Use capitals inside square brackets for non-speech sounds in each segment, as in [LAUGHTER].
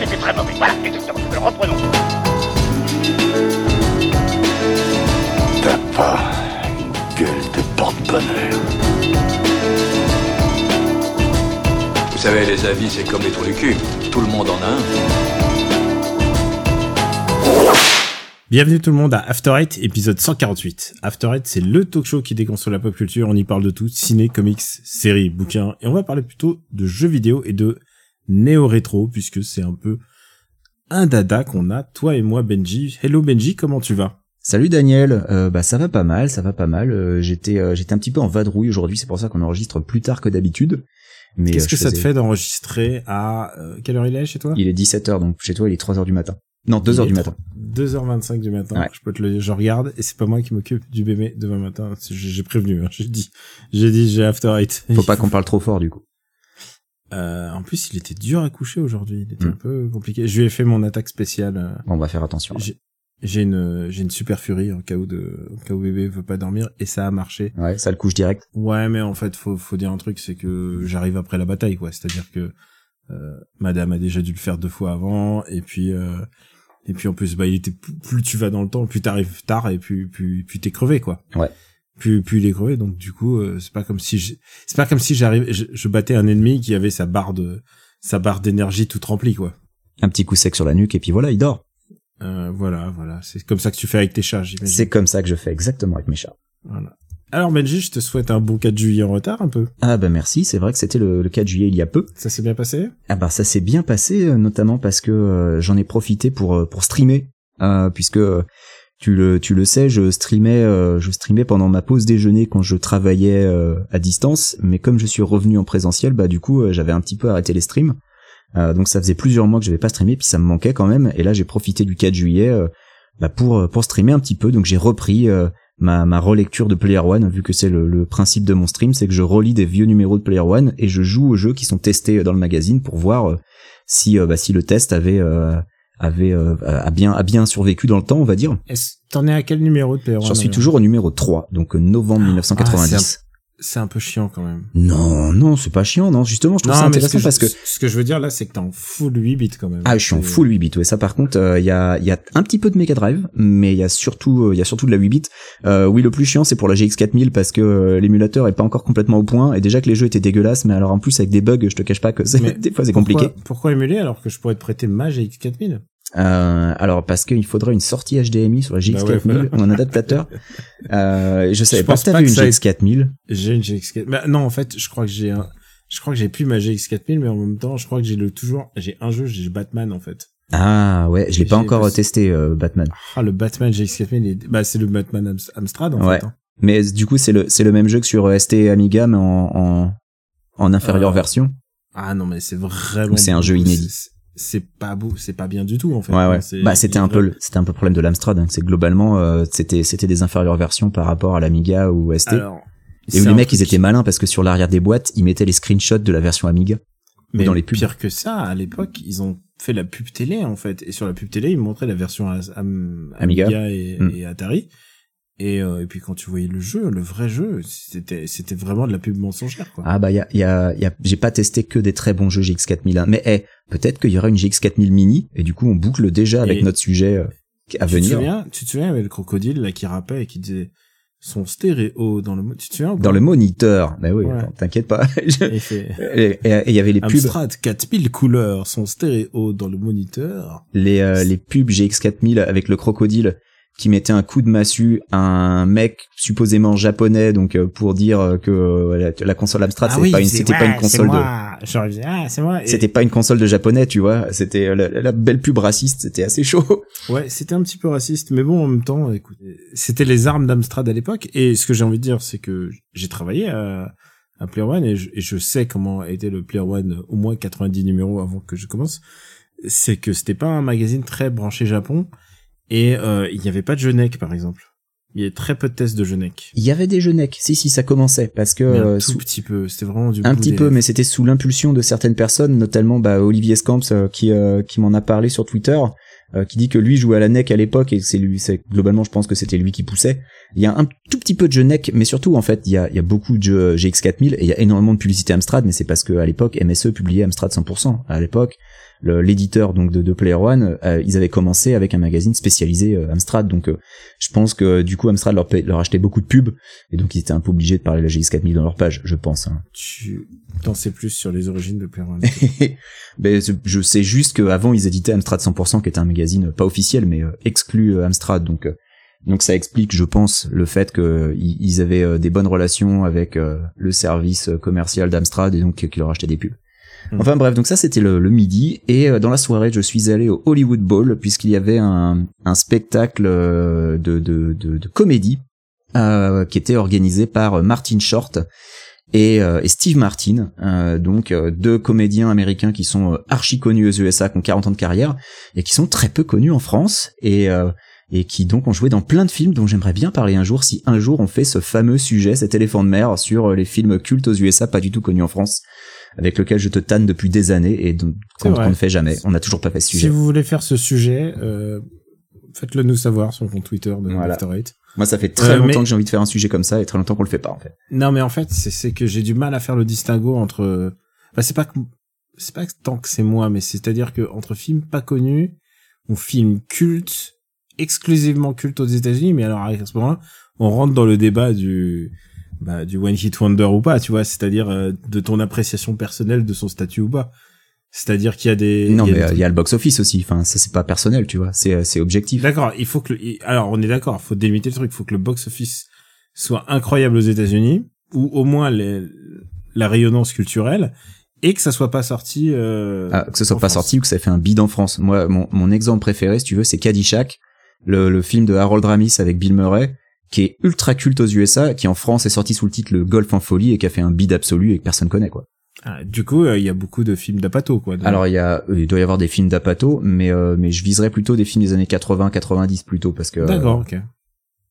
c'était très mauvais. Voilà, exactement. Alors reprenons. T'as pas une gueule de porte-bonheur. Vous savez, les avis, c'est comme les trous du cul. Tout le monde en a un. Bienvenue tout le monde à After Eight, épisode 148. After Eight, c'est le talk show qui déconstruit la pop culture. On y parle de tout, ciné, comics, séries, bouquins. Et on va parler plutôt de jeux vidéo et de néo-rétro, puisque c'est un peu un dada qu'on a, toi et moi, Benji. Hello Benji, comment tu vas? Salut Daniel, euh, bah ça va pas mal, ça va pas mal. Euh, j'étais euh, j'étais un petit peu en vadrouille aujourd'hui, c'est pour ça qu'on enregistre plus tard que d'habitude. Mais qu'est-ce que ça te fait d'enregistrer à quelle heure il est chez toi? Il est 17h donc chez toi il est 3h du matin. Non, 2h du matin. 2h25 du matin. Je peux te le je regarde et c'est pas moi qui m'occupe du bébé demain matin, j'ai prévenu, hein. j'ai dit j'ai dit j'ai after eight. Faut pas qu'on parle trop fort du coup. Euh, en plus, il était dur à coucher aujourd'hui. Il était un hmm. peu compliqué. Je lui ai fait mon attaque spéciale. On va faire attention. J'ai une j'ai une super furie en cas où de en cas où bébé veut pas dormir et ça a marché. Ouais, ça le couche direct. Ouais, mais en fait, faut faut dire un truc, c'est que j'arrive après la bataille, quoi. C'est-à-dire que euh, Madame a déjà dû le faire deux fois avant et puis euh, et puis en plus, bah, il était plus tu vas dans le temps, plus t'arrives tard et puis puis puis t'es crevé, quoi. Ouais puis puis il est crevé donc du coup euh, c'est pas comme si c'est pas comme si j'arrive je, je, battais un ennemi qui avait sa barre de sa barre d'énergie toute remplie quoi. Un petit coup sec sur la nuque et puis voilà il dort. Euh, voilà voilà. C'est comme ça que tu fais avec tes chats j'imagine. C'est comme ça que je fais exactement avec mes chats. Voilà. Alors Benji je te souhaite un bon 4 juillet en retard un peu. Ah bah merci. C'est vrai que c'était le, le 4 juillet il y a peu. Ça s'est bien passé? Ah bah ça s'est bien passé euh, notamment parce que euh, j'en ai profité pour pour streamer puisque tu le, tu le sais, je streamais, euh, je streamais pendant ma pause déjeuner quand je travaillais euh, à distance, mais comme je suis revenu en présentiel, bah du coup euh, j'avais un petit peu arrêté les streams. donc ça faisait plusieurs mois que j'avais pas streamé, puis ça me manquait quand même. Et là j'ai profité du 4 juillet bah, pour pour streamer un petit peu. Donc j'ai repris ma, ma relecture de Player One, vu que c'est le, le, principe de mon stream, c'est que je relis des vieux numéros de Player One et je joue aux jeux qui sont testés dans le magazine pour voir si bah, si le test avait avait euh, a bien a bien survécu dans le temps, on va dire. T'en es à quel numéro de J'en suis toujours au numéro 3, donc euh, novembre 1990. Ah, c'est un peu chiant quand même. Non, non, c'est pas chiant, non. Justement, je trouve ça intéressant parce que ce que je veux dire là, c'est que t'es en full 8 bits quand même. Ah, je suis en full 8 bits. Ouais, ça par contre, il euh, y a il y a un petit peu de Mega Drive, mais il y a surtout il y a surtout de la 8 bits. Euh, oui, le plus chiant c'est pour la GX 4000 parce que l'émulateur est pas encore complètement au point et déjà que les jeux étaient dégueulasses, mais alors en plus avec des bugs, je te cache pas que [LAUGHS] des fois c'est compliqué. Pourquoi émuler alors que je pourrais te prêter ma GX 4000 euh, alors parce qu'il faudrait une sortie HDMI sur la GX4000 bah ouais, en adaptateur. [LAUGHS] euh, je savais je pas si t'avais une GX4000. J'ai une GX4000. Mais non, en fait, je crois que j'ai un, je crois que j'ai plus ma GX4000, mais en même temps, je crois que j'ai le toujours, j'ai un jeu, j'ai Batman en fait. Ah ouais, je l'ai pas encore testé euh, Batman. Ah le Batman GX4000, bah c'est le Batman Amstrad en fait. Hein. Mais du coup c'est le c'est le même jeu que sur euh, ST Amiga mais en en, en inférieure euh, version. Ah non mais c'est vraiment. C'est un jeu inédit c'est pas beau, c'est pas bien du tout en fait. Ouais, ouais. Bah c'était un peu, c'était un peu le problème de l'Amstrad, hein. c'est globalement euh, c'était c'était des inférieures versions par rapport à l'Amiga ou ST. Alors, et où les mecs ils étaient malins parce que sur l'arrière des boîtes ils mettaient les screenshots de la version Amiga. Mais dans les pubs. pire que ça, à l'époque ils ont fait la pub télé en fait et sur la pub télé ils montraient la version Amiga, et, mm. et Atari et, euh, et puis quand tu voyais le jeu, le vrai jeu, c'était c'était vraiment de la pub mensongère quoi. Ah bah il y a y a, y a j'ai pas testé que des très bons jeux GX4001 mais eh, peut-être qu'il y aura une GX4000 mini et du coup on boucle déjà avec notre sujet euh, à tu venir. Te souviens, tu te souviens avec le crocodile là qui rappait et qui disait son stéréo dans le tu te souviens dans le moniteur. Bah oui t'inquiète pas. [LAUGHS] Et il y avait les pubs. Amstrad 4000 couleurs son stéréo dans le moniteur. Les euh, les pubs GX4000 avec le crocodile qui mettait un coup de massue à un mec supposément japonais donc euh, pour dire euh, que euh, la, console Amstrad c'était pas une c'était pas une console de ah, moi c'était pas une console de japonais tu vois. C'était la, belle pub raciste c'était assez chaud. [LAUGHS] Ouais c'était un petit peu raciste mais bon en même temps écoute c'était les armes d'Amstrad à l'époque et ce que j'ai envie de dire c'est que j'ai travaillé à, à Player One et je, et je sais comment était le Player One au moins 90 numéros avant que je commence. C'est que c'était pas un magazine très branché Japon et euh, il n'y avait pas de Genec, par exemple. Il y avait très peu de tests de Genec. Il y avait des Genec, si si ça commençait parce que un tout petit peu, c'était vraiment du un petit peu, mais c'était sous l'impulsion de certaines personnes, notamment bah, Olivier Scamps euh, qui euh, qui m'en a parlé sur Twitter, qui dit que lui jouait à la NEC à l'époque et c'est lui, c'est globalement je pense que c'était lui qui poussait. Il y a un tout petit peu de jeux NEC, mais surtout en fait il y a il y a beaucoup de jeux GX4000 et il y a énormément de publicité Amstrad, mais c'est parce que à l'époque MSE publiait Amstrad 100% à l'époque. L'éditeur donc de, de Player One, euh, ils avaient commencé avec un magazine spécialisé euh, Amstrad. Donc euh, je pense que du coup Amstrad leur, paie- leur achetait beaucoup de pubs et donc ils étaient un peu obligés de parler de la GX 4000 dans leur page, je pense. hein. Tu t'en sais plus sur les origines de Player One. C'est- [LAUGHS] je sais juste qu'avant ils éditaient Amstrad 100% qui était un magazine euh, pas officiel mais euh, exclu euh, Amstrad donc euh, donc ça explique je pense le fait que euh, ils ils avaient des bonnes relations avec le service commercial d'Amstrad et donc qu'ils leur achetaient des pubs. Hmm. Enfin bref, donc ça c'était le, midi. Et euh, dans la soirée je suis allé au Hollywood Bowl puisqu'il y avait un, spectacle euh, de, comédie euh, qui était organisé par Martin Short et, Steve Martin, donc deux comédiens américains qui sont archi connus aux USA, qui ont 40 ans de carrière et qui sont très peu connus en France et qui donc ont joué dans plein de films dont j'aimerais bien parler un jour si un jour on fait ce fameux sujet, cet éléphant de mer sur les films cultes aux USA pas du tout connus en France, avec lequel je te tanne depuis des années et donc qu'on ne fait jamais. On n'a toujours pas fait ce si sujet. vous voulez faire ce sujet, euh, faites-le nous savoir sur le compte Twitter de Voilà. After Eight. Moi ça fait très Euh, longtemps mais- que j'ai envie de faire un sujet comme ça et très longtemps qu'on le fait pas en fait. Non, mais en fait, c'est que j'ai du mal à faire le distinguo entre. Enfin, c'est pas que c'est pas tant que c'est moi, mais c'est-à-dire que entre films pas connus ou films cultes, exclusivement cultes aux États-Unis, mais alors à ce moment-là, on rentre dans le débat du bah, du one hit wonder ou pas, tu vois, c'est-à-dire euh, de ton appréciation personnelle de son statut ou pas. C'est-à-dire qu'il y a des non il y a mais des euh, il y a le box office aussi. Enfin ça c'est pas personnel tu vois, c'est euh, c'est objectif. D'accord, il faut que le- alors on est d'accord, faut délimiter le truc, il faut que le box office soit incroyable aux États-Unis ou au moins les- la rayonnance culturelle et que ça soit pas sorti euh, Ah, que ce soit pas France. sorti ou que ça ait fait un bid en France. Moi, mon, mon exemple préféré, si tu veux, c'est Caddyshack, le, le film de Harold Ramis avec Bill Murray, qui est ultra culte aux USA, qui en France est sorti sous le titre Le Golf en folie et qui a fait un bid absolu et que personne connaît, quoi. Ah, du coup, euh, il y a beaucoup de films d'Apato quoi. Alors, il y a, euh, il doit y avoir des films d'Apato, mais, euh, mais je viserais plutôt des films des années 80, 90 plutôt, parce que. D'accord, OK.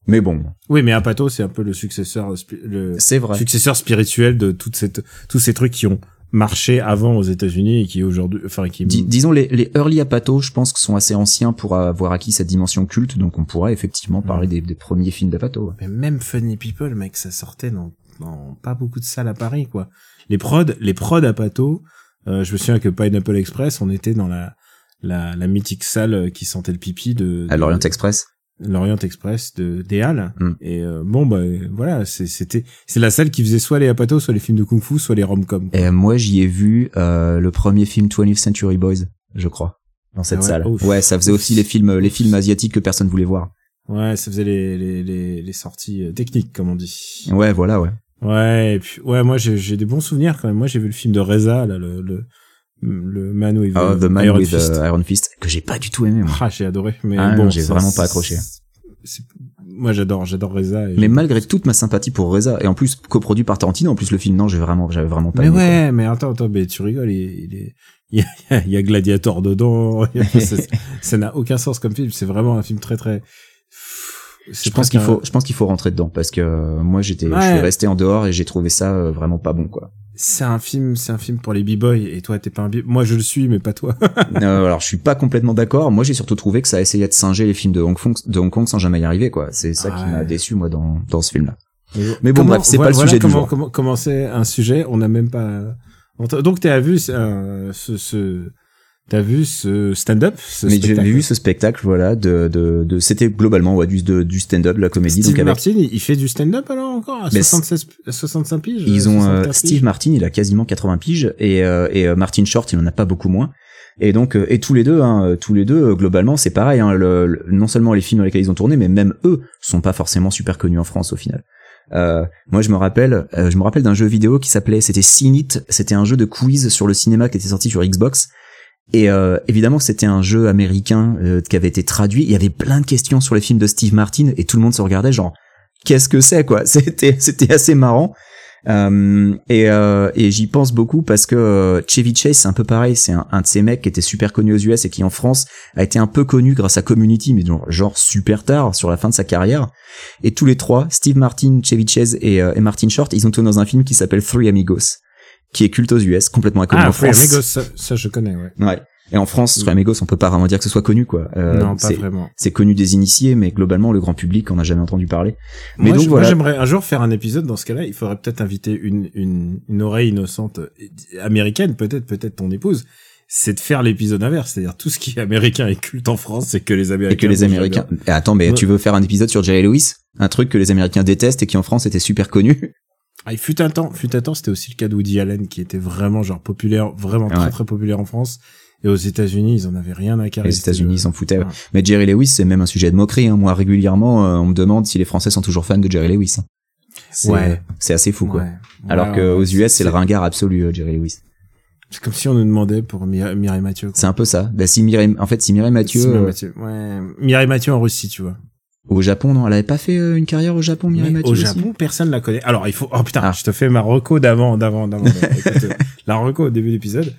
Mais bon, Oui, mais Apato c'est un peu le successeur le vrai. successeur spirituel de toute cette tous ces trucs qui ont marché avant aux États-Unis et qui aujourd'hui enfin qui Dis- disons les, les early Apato, je pense que sont assez anciens pour avoir acquis cette dimension culte, donc on pourrait effectivement parler des, des premiers films d'Apato. Mais même Funny People, mec, ça sortait dans, dans pas beaucoup de salles à Paris, quoi. Les prods, les prods à Pato, euh, je me souviens que Pineapple Express, on était dans la, la, la mythique salle qui sentait le pipi de, À l'Orient Express. l'Orient Express de des Halles. Mm. Et euh, bon, bah voilà, c'était, c'est la salle qui faisait soit les Apato, soit les films de kung-fu, soit les rom-com. Et moi, j'y ai vu euh, le premier film 20th Century Boys, je crois, dans cette Ah ouais, salle. ouf. ouais, ça faisait aussi les films, les films asiatiques que personne voulait voir. Ouais, ça faisait les, les, les, les sorties euh, techniques, comme on dit. Ouais, voilà, ouais. Ouais, et puis, ouais, moi, j'ai, j'ai des bons souvenirs quand même. Moi, j'ai vu le film de Reza, là, le, le, le Man with Ah, The Man Iron with Fist. uh, Iron Fist, que j'ai pas du tout aimé. Moi. Ah, j'ai adoré. Mais Ah, bon, j'ai vraiment pas accroché. Moi, j'adore, j'adore Reza. et Mais malgré toute ma sympathie pour Reza, et en plus coproduit par Tarantino, en plus le film, non, j'ai vraiment, j'avais vraiment pas Mais aimé. quoi. ouais, mais attends, attends, mais tu rigoles, il, il est, il y a, il y a Gladiator dedans. [LAUGHS] ça- n'a aucun sens comme film. C'est vraiment un film très, très. Je pense qu'il faut, je pense qu'il faut rentrer dedans parce que euh, moi j'étais, je suis resté en dehors et j'ai trouvé ça euh, vraiment pas bon quoi. C'est un film, c'est un film pour les b-boys. Et toi, t'es pas un b Moi, je le suis, mais pas toi. [LAUGHS] Euh, alors je suis pas complètement d'accord. Moi j'ai surtout trouvé que ça essayait de singer les films de Hong Kong, de Hong Kong sans jamais y arriver quoi. C'est ça qui Ouais. m'a déçu moi dans dans ce film là. Mais bon, Comment- bref, c'est voilà- pas le voilà sujet du comment, jour. Comment, c'est un sujet On n'a même pas. Donc, t'as vu euh, ce, ce, t'as vu ce stand-up Mais j'ai vu ce spectacle voilà de de, de c'était globalement ouais, du de, du stand-up de la comédie Steve donc avec Martin, il fait du stand-up alors encore à Mais 76, à 65 piges Ils ont euh, 75 Steve Martin, il a quasiment 80 piges et euh, et euh, Martin Short, il en a pas beaucoup moins. Et donc et tous les deux, hein, tous les deux globalement, c'est pareil. Hein, le, le- non seulement les films dans lesquels ils ont tourné, mais même eux sont pas forcément super connus en France au final. Euh, moi, je me rappelle, je me rappelle d'un jeu vidéo qui s'appelait, c'était Cinit. C'était un jeu de quiz sur le cinéma qui était sorti sur Xbox. Et euh, évidemment c'était un jeu américain euh, qui avait été traduit. Il y avait plein de questions sur les films de Steve Martin et tout le monde se regardait genre qu'est-ce que c'est quoi [LAUGHS] C'était c'était assez marrant. Euh, et euh, et j'y pense beaucoup parce que euh, Chevy Chase c'est un peu pareil. C'est un, un de ces mecs qui était super connu aux US et qui en France a été un peu connu grâce à Community, mais genre, genre super tard sur la fin de sa carrière. Et tous les trois, Steve Martin, Chevy Chase et, euh, et Martin Short, ils ont tourné dans un film qui s'appelle Three Amigos, qui est culte aux US, complètement inconnu Ah, en Free France. Amigos, ça, ça, je connais, ouais. Ouais. Et en France, Three Amigos, on peut pas vraiment dire que ce soit connu, quoi. Euh, non, pas vraiment. c'est connu des initiés, mais globalement, le grand public, on n'a jamais entendu parler. Mais moi, donc voilà. Moi, j'aimerais un jour faire un épisode dans ce cas-là. Il faudrait peut-être inviter une, une, une oreille innocente euh, américaine, peut-être, peut-être ton épouse. c'est de faire l'épisode inverse, c'est-à-dire tout ce qui est américain et culte en France, c'est que les Américains. Et que les Américains. Eh, attends, mais Ouais. tu veux faire un épisode sur Jerry Lewis? Un truc que les Américains détestent et qui en France était super connu? Ah, il fut un temps, fut un temps, c'était aussi le cas de Woody Allen qui était vraiment genre populaire, vraiment très Ouais. très populaire en France. Et aux États-Unis, ils en avaient rien à carrer. Les États-Unis le- s'en foutaient. ouais. Mais Jerry Lewis, c'est même un sujet de moquerie. Hein. Moi, régulièrement, euh, on me demande si les Français sont toujours fans de Jerry Lewis. hein. C'est Ouais. c'est assez fou, quoi. Ouais. Alors Ouais, que ouais, aux US, c'est le ringard absolu, euh, Jerry Lewis. C'est comme si on nous demandait pour Mi- Mireille Mathieu. quoi. C'est un peu ça. Bah, si Mireille, en fait, si Mireille Mathieu, Si Mireille euh, Mathieu. Ouais. Mireille Mathieu en Russie, tu vois. Au Japon, non, elle avait pas fait euh, une carrière au Japon, Mireille Mathieu au Japon, personne la connaît. Alors, il faut. Oh putain, Ah. je te fais ma reco d'avant, d'avant, d'avant. [LAUGHS] Euh, la reco au début de l'épisode.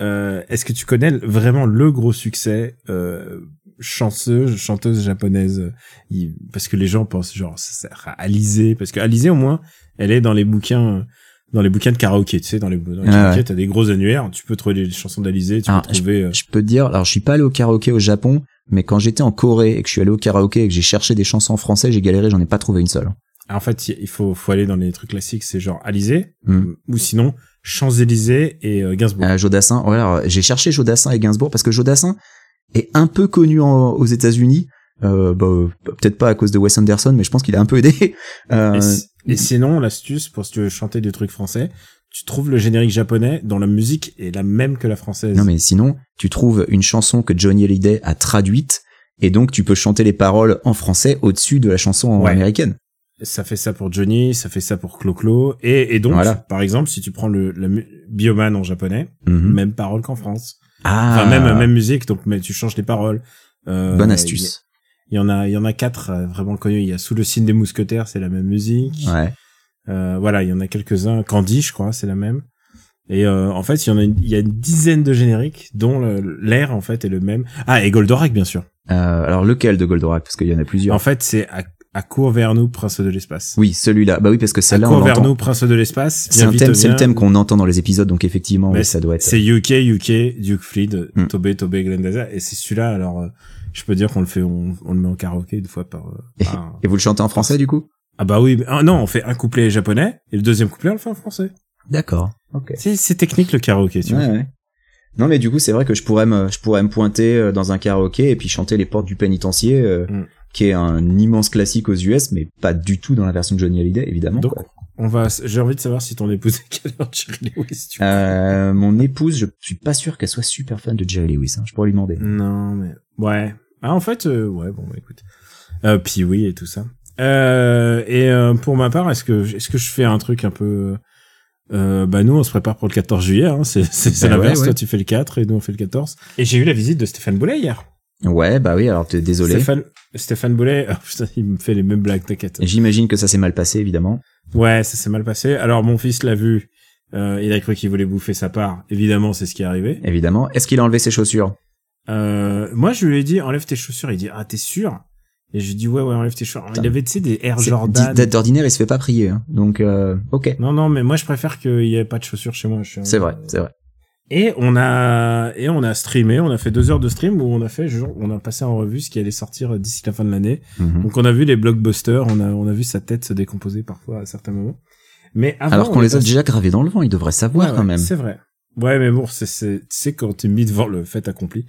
Euh, Est-ce que tu connais vraiment le gros succès euh, chanceuse, chanteuse japonaise? Il- Parce que les gens pensent genre ça sert à Alizé, parce que Alizé au moins, elle est dans les bouquins. Dans les bouquins de karaoké, tu sais, dans les, dans les Ah karaokés, ouais. t'as des gros annuaires, tu peux trouver les chansons d'Alizé, tu Ah, peux trouver... euh, Je peux te dire, alors je suis pas allé au karaoké au Japon, mais quand j'étais en Corée et que je suis allé au karaoké et que j'ai cherché des chansons en français, j'ai galéré, j'en ai pas trouvé une seule. En fait, il faut, faut aller dans les trucs classiques, c'est genre Alizé, Hmm. ou sinon Champs-Élysées et euh, Gainsbourg. Euh, Jodassin, ouais, alors, j'ai cherché Jodassin et Gainsbourg parce que Jodassin est un peu connu en- aux États-Unis. Euh, bah, peut-être pas à cause de Wes Anderson, mais je pense qu'il a un peu aidé. [LAUGHS] Euh, Et, si- et sinon, l'astuce pour si tu veux chanter des trucs français, tu trouves le générique japonais dont la musique est la même que la française. non mais sinon, tu trouves une chanson que Johnny Hallyday a traduite et donc tu peux chanter les paroles en français au-dessus de la chanson Ouais. américaine. Ça fait ça pour Johnny, ça fait ça pour Clo-Clo. Et, et donc, Voilà. par exemple, si tu prends le, Bioman en japonais, Mhm. même parole qu'en France. Ah, Enfin, même, même musique, donc mais tu changes les paroles. Euh, bonne astuce. y, il y en a, il y en a quatre euh, vraiment connus. Il y a Sous le signe des mousquetaires, c'est la même musique. Ouais. Euh, voilà, il y en a quelques-uns. Candy, je crois, c'est la même. Et euh, en fait, il y en a, une, il y a une dizaine de génériques dont l'air en fait est le même. Ah, et Goldorak, bien sûr. Euh, alors lequel de Goldorak? Parce qu'il y en a plusieurs. En fait, c'est à, à court vers nous, prince de l'espace. oui, celui-là. Bah oui, parce que celle-là, on court vers nous, prince de l'espace. C'est un thème, c'est le thème qu'on entend dans les épisodes, donc effectivement, oui, ça doit être. C'est UK, UK, Duke Fleet, Hmm. Tobé, Tobé, Glendaza. Et c'est celui-là, alors, euh, je peux dire qu'on le fait, on, on le met en karaoké une fois par, euh, par- [LAUGHS] Et vous le chantez en français du coup? Ah bah oui, mais- ah, non, on fait un couplet japonais, et le deuxième couplet, on le fait en français. D'accord. Ok. C'est, technique, le karaoké, tu vois. Ouais, ouais. Non mais du coup c'est vrai que je pourrais me je pourrais me pointer euh, dans un karaoké et puis chanter les portes du pénitencier euh, Mm. qui est un immense classique aux US mais pas du tout dans la version de Johnny Hallyday évidemment. Donc, quoi. on va, j'ai envie de savoir si ton épouse est quelle heure Jerry Lewis, tu vois. Euh, mon épouse je suis pas sûr qu'elle soit super fan de Jerry Lewis. Hein. Je pourrais lui demander. Non, mais, ouais. Ah, en fait, euh, ouais, bon, bah, écoute. Euh, puis oui, et tout ça. Euh, et euh, pour ma part, est-ce que, est-ce que je fais un truc un peu, euh, bah nous, on se prépare pour le 14 juillet, hein, c'est, c'est, c'est Bah l'inverse, ouais, ouais. toi tu fais le 4 et nous on fait le 14. Et j'ai eu la visite de Stéphane Boulet hier. Ouais bah oui alors t'es désolé. Stéphane, Stéphane Boulet, [LAUGHS] oh, putain, il me fait les mêmes blagues, t'inquiète. J'imagine que ça s'est mal passé évidemment. Ouais, ça s'est mal passé. Alors mon fils l'a vu, euh, il a cru qu'il voulait bouffer sa part. Évidemment, c'est ce qui est arrivé. Évidemment. Est-ce qu'il a enlevé ses chaussures? Euh, moi, je lui ai dit, enlève tes chaussures. Il dit, ah, t'es sûr? Et je lui dit, ouais, ouais, enlève tes chaussures. Il avait, tu sais, des Air C'est- Jordan. D'ordinaire il se fait pas prier hein. donc euh, ok. Non, non, mais moi, je préfère qu'il y ait pas de chaussures chez moi. C'est vrai c'est vrai. Et on a, et on a streamé, on a fait deux heures de stream où on a fait, genre, on a passé en revue ce qui allait sortir d'ici la fin de l'année. Mhm. Donc on a vu les blockbusters, on a, on a vu sa tête se décomposer parfois à certains moments. Mais avant, Alors qu'on on les a déjà gravés dans le vent il devrait savoir Ouais, quand ouais, même. C'est vrai. Ouais, mais bon, c'est, c'est, tu sais, quand t'es mis devant le fait accompli.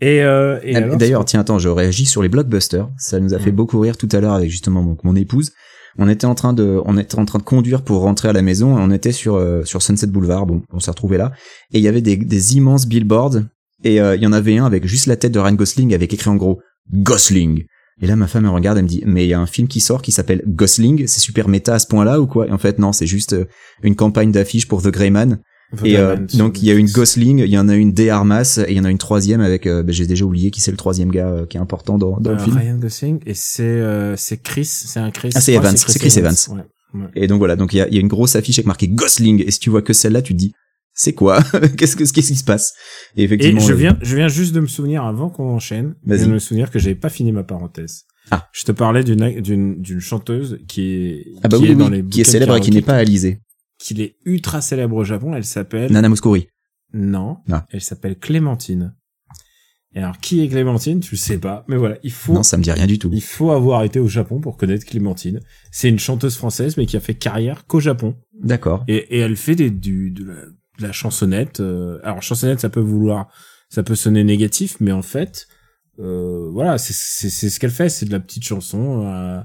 Et, euh, et Ah, D'ailleurs, tiens, attends, je réagis sur les blockbusters. Ça nous a fait Mm. beaucoup rire tout à l'heure avec justement mon, mon épouse. On était en train de, on était en train de conduire pour rentrer à la maison. et On était sur euh, sur Sunset Boulevard. Bon, on s'est retrouvé là et il y avait des, des immenses billboards et euh, il y en avait un avec juste la tête de Ryan Gosling avec écrit en gros Gosling. Et là, ma femme elle regarde, elle me dit, mais il y a un film qui sort qui s'appelle Gosling. C'est super méta à ce point-là ou quoi? Et en fait, non, c'est juste euh, une campagne d'affiches pour The Grey Man. Et euh, donc il y a une. Gosling, il y en a une des Armas et il y en a une troisième avec. euh, bah, J'ai déjà oublié qui c'est le troisième gars euh, qui est important dans, dans Euh, le film. Ryan Gosling et c'est euh, c'est Chris, c'est un Chris. Ah, c'est je Evans, c'est Chris Evans. Ouais. ouais. Et donc voilà, donc il y a, il y a une grosse affiche avec marqué Gosling et si tu vois que celle-là, tu te dis c'est quoi? [LAUGHS] Qu'est-ce que qu'est-ce qui se passe? Et Et effectivement, je euh, viens, je viens juste de me souvenir avant qu'on enchaîne, je de me souvenir que j'avais pas fini ma parenthèse. Ah. Je te parlais d'une d'une d'une chanteuse qui est ah bah qui oui, est dans oui, les qui est bouquins de célèbre et qui n'est pas Alizé. Qu'il est ultra célèbre au Japon. Elle s'appelle Nana Mouskouri. non, Ah. elle s'appelle Clémentine. Et alors qui est Clémentine? Tu le sais pas, mais voilà, il faut Non, ça me dit rien du tout. il faut avoir été au Japon pour connaître Clémentine. C'est une chanteuse française mais qui a fait carrière qu'au Japon. D'accord. Et, et elle fait des, du, de, la, de la chansonnette. euh, alors chansonnette, ça peut vouloir, ça peut sonner négatif, mais en fait, euh, voilà, c'est c'est c'est ce qu'elle fait, c'est de la petite chanson. euh,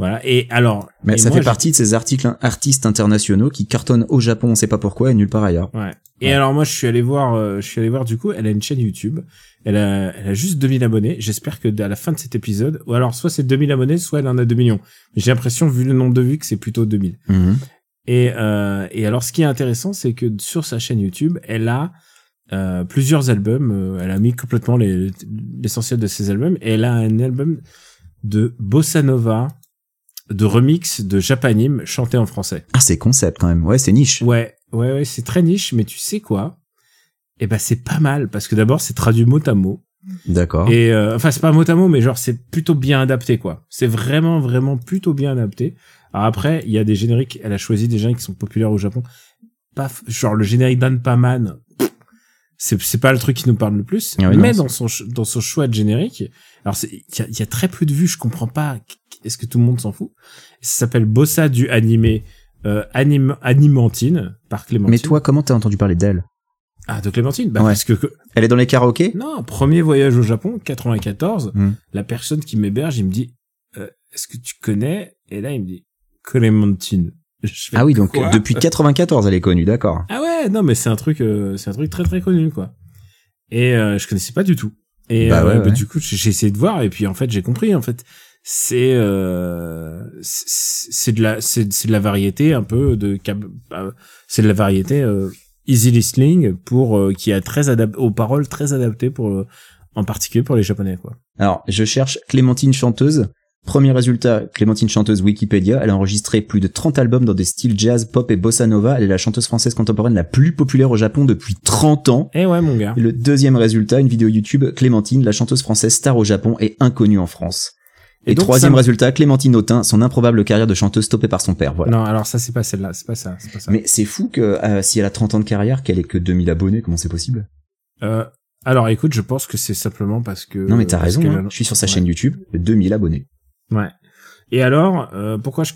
voilà. Et alors, Mais et ça moi, fait partie de ces articles artistes internationaux qui cartonnent au Japon, on sait pas pourquoi, et nulle part ailleurs. Ouais. Et Ouais. alors moi je suis allé voir, euh, je suis allé voir du coup, elle a une chaîne YouTube. Elle a, elle a juste 2000 abonnés. J'espère que à la fin de cet épisode, ou alors soit c'est 2000 abonnés, soit elle en a 2 millions. Mais J'ai l'impression, vu le nombre de vues, que c'est plutôt 2000. Mhm. Et, euh, et alors ce qui est intéressant, c'est que sur sa chaîne YouTube, elle a euh, plusieurs albums. euh, elle a mis complètement les- l'essentiel de ses albums. Et elle a un album de bossa nova, de remix de Japanim chanté en français. Ah, c'est concept quand même. Ouais, c'est niche. Ouais, ouais, ouais, c'est très niche, mais tu sais quoi? Eh ben, c'est pas mal parce que d'abord, c'est traduit mot à mot. D'accord. Et euh, enfin, c'est pas mot à mot, mais genre, c'est plutôt bien adapté, quoi. C'est vraiment, vraiment plutôt bien adapté. Alors après, il y a des génériques. Elle a choisi des génériques qui sont populaires au Japon. Paf, genre le générique d'Anpaman. C'est c'est pas le truc qui nous parle le plus, Ah oui, mais non, dans son dans son choix de générique, alors c'est- il y a, il y a très peu de vues, je comprends pas. Est-ce que tout le monde s'en fout? Ça s'appelle Bossa du animé euh, Anim Animantine par Clémentine. Mais toi, comment t'as entendu parler d'elle? Ah, de Clémentine? Bah Ouais. parce que, que- Elle est dans les karaokés? Non, premier voyage au Japon, 94, Hmm. la personne qui m'héberge, il me dit euh, est-ce que tu connais? Et là, il me dit Clémentine. Ah oui, donc depuis 94, elle est connue, d'accord. Ah ouais, non mais c'est un truc euh, c'est un truc très très connu quoi. Et euh, je connaissais pas du tout. Et Bah euh, ouais, bah, ouais. du coup, j'ai j'ai essayé de voir et puis en fait, j'ai compris en fait c'est euh, c'est de la c'est de la variété un peu de euh, c'est de la variété euh, easy listening pour euh, qui a très aux paroles très adaptées pour euh, en particulier pour les japonais quoi. Alors, je cherche Clémentine chanteuse. Premier résultat, Clémentine chanteuse Wikipédia. Elle a enregistré plus de 30 albums dans des styles jazz, pop et bossa nova. Elle est la chanteuse française contemporaine la plus populaire au Japon depuis 30 ans. Eh ouais mon gars. Et le deuxième résultat, une vidéo YouTube, Clémentine, la chanteuse française star au Japon et inconnue en France. Et, Et donc, troisième ça résultat, Clémentine Autain, son improbable carrière de chanteuse stoppée par son père. Voilà. Non, alors ça c'est pas celle-là, c'est pas ça, c'est pas ça. Mais c'est fou que euh, si elle a 30 ans de carrière, qu'elle ait que 2000 abonnés, comment c'est possible? Euh, alors écoute, je pense que c'est simplement parce que Non mais t'as parce raison, hein. je suis sur sa Ouais. chaîne YouTube, 2000 abonnés. Ouais. Et alors, euh, pourquoi je,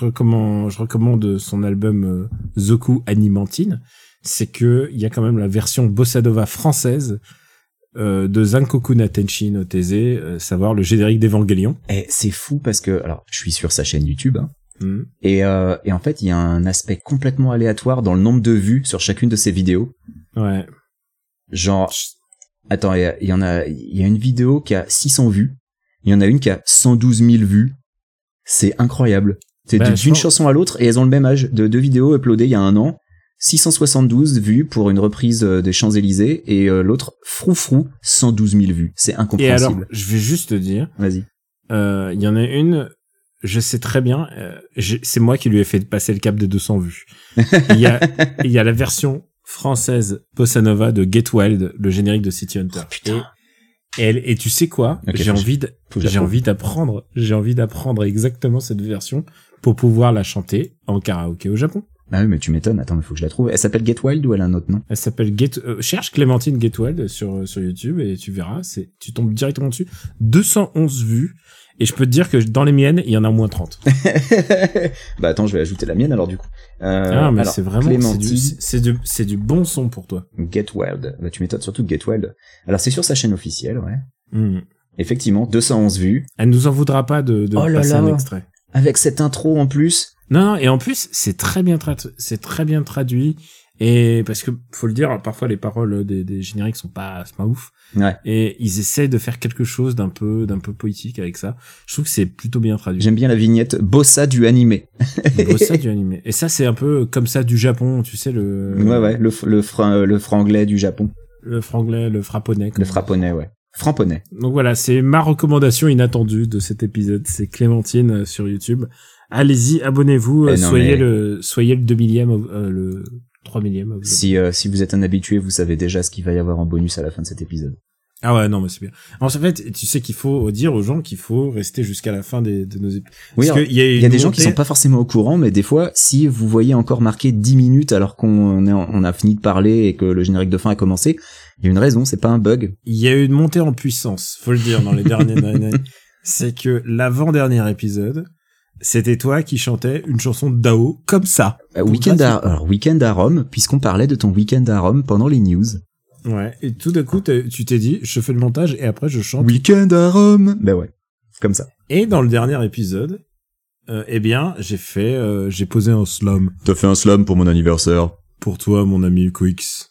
recommande, je recommande son album euh, Zoku Animantine, c'est que il y a quand même la version bossa nova française euh, de Zankoku Natenshi no Teze, euh, savoir le générique d'Evangelion. Et c'est fou parce que, alors, je suis sur sa chaîne YouTube, hein, Mhm. et, euh, et en fait, il y a un aspect complètement aléatoire dans le nombre de vues sur chacune de ses vidéos. Ouais. Genre, attends, il y, en a, il y a une vidéo qui a 600 vues, il y en a une qui a 112 000 vues. C'est incroyable. C'est Bah, d'une chanson à l'autre et elles ont le même âge. De deux vidéos uploadées il y a un an, 672 vues pour une reprise euh, des Champs-Élysées et euh, l'autre Froufrou 112 000 vues. C'est Et alors, incompréhensible. je vais juste te dire, Vas-y. euh, il y en a une, je sais très bien, euh, c'est moi qui lui ai fait passer le cap des 200 vues. Il y a, [LAUGHS] il y a la version française bossa nova de Get Wild, le générique de City Hunter. Oh, putain. Et, elle- et tu sais quoi? J'ai envie j'ai envie d'apprendre, j'ai envie d'apprendre exactement cette version pour pouvoir la chanter en karaoké au Japon. Ah oui, mais tu m'étonnes. Attends, il faut que je la trouve. Elle s'appelle Get Wild ou elle a un autre nom? Elle s'appelle Get, euh, cherche Clémentine Get Wild sur sur YouTube et tu verras, c'est, tu tombes directement dessus. 211 vues. Et je peux te dire que dans les miennes, il y en a au moins 30. [LAUGHS] Bah attends, je vais ajouter la mienne alors du coup. Euh, ah, mais c'est vraiment, Clémentine c'est du, c'est du bon son pour toi. Get Wild. Bah tu m'étonnes surtout Get Wild. Alors c'est sur sa chaîne officielle, ouais. Mhm. Effectivement, 211 vues. Elle nous en voudra pas de, de Oh là passer là. un extrait. Avec cette intro en plus. Non, non, et en plus, c'est très bien traduit, c'est très bien traduit. Et parce que, faut le dire, parfois les paroles des, des génériques sont pas, c'est pas ouf. Ouais. Et ils essaient de faire quelque chose d'un peu, d'un peu poétique avec ça. Je trouve que c'est plutôt bien traduit. J'aime bien la vignette Bossa du animé. [LAUGHS] Ça du animé. Et ça, c'est un peu comme ça du Japon, tu sais, le, Ouais, ouais, le, le, fra- le franglais du Japon. le franglais, le frapponais. Le frapponais, ouais. Framponais. Donc voilà, c'est ma recommandation inattendue de cet épisode. C'est Clémentine euh, sur YouTube. Allez-y, abonnez-vous, Eh euh, soyez mais- le, soyez le 2 millième, euh, le 3 millième. euh, Si, euh, si vous êtes un habitué, vous savez déjà ce qu'il va y avoir en bonus à la fin de cet épisode. Ah ouais, non, mais c'est bien. En fait, tu sais qu'il faut dire aux gens qu'il faut rester jusqu'à la fin des, de nos épisodes. Oui, qu'il y a, Il y a des gens qui sont pas forcément au courant, mais des fois, si vous voyez encore marqué 10 minutes alors qu'on on a fini de parler et que le générique de fin a commencé, il y a une raison, c'est pas un bug. Il y a eu une montée en puissance, faut le dire, dans les dernières [LAUGHS] années. C'est que l'avant-dernier épisode, c'était toi qui chantais une chanson de Dao comme ça. Euh, week-end à, alors, week-end à Rome, puisqu'on parlait de ton week-end à Rome pendant les news. Ouais. Et tout d'un coup, tu t'es dit, je fais le montage et après je chante. Week-end à Rome. Ben ouais. Comme ça. Et dans le dernier épisode, euh, eh bien, j'ai fait, euh, j'ai posé un slam T'as fait un slam pour mon anniversaire. pour toi, mon ami Quix,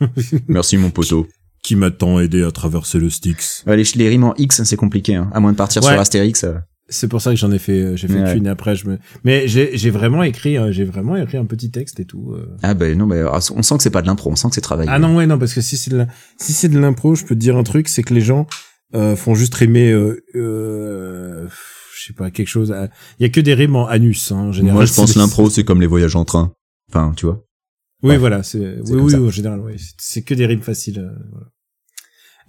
[LAUGHS] Merci mon poteau. qui m'a tant aidé à traverser le Styx. les, les rimes en X, c'est compliqué, hein. À moins de partir Ouais. sur Astérix. euh. C'est pour ça que j'en ai fait, euh, j'ai fait Ouais. qu'une après je me. Mais j'ai, j'ai vraiment écrit, euh, j'ai vraiment écrit un petit texte et tout. euh. Ah ben non, mais on sent que c'est pas de l'impro, on sent que c'est travaillé. Ah non ouais non parce que si c'est de la, si c'est de l'impro, je peux te dire un truc, c'est que les gens euh, font juste rimer, euh, euh, je sais pas quelque chose. à- Il y a que des rimes en anus hein, en général. Moi, je pense C'est- l'impro, c'est comme les voyages en train. Enfin, tu vois. Oui Ouais. voilà, c'est oui oui ça. en général oui, c'est- c'est que des rimes faciles. euh, voilà.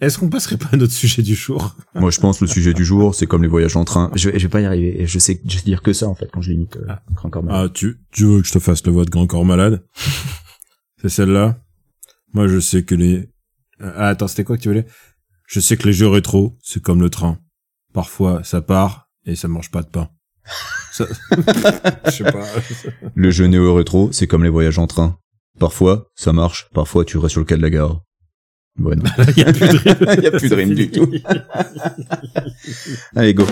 Est-ce qu'on passerait pas à notre sujet du jour? Moi, je pense le sujet du jour, c'est comme les voyages en train. Je vais, je vais pas y arriver. Et je sais, je vais dire que ça, en fait, quand je limite, euh, Ah. encore mal. Ah, tu, tu veux que je te fasse la voix de grand corps malade [LAUGHS] C'est celle-là? Moi, je sais que les... Ah, attends, c'était quoi que tu voulais? Je sais que les jeux rétro, c'est comme le train. Parfois, ça part et ça mange pas de pain. [LAUGHS] Ça... je sais pas. Le jeu néo-rétro, c'est comme les voyages en train. Parfois, ça marche. Parfois, tu restes sur le quai de la gare. [LAUGHS] Il y a plus de rime. Il y a plus de rime du tout. Allez, go.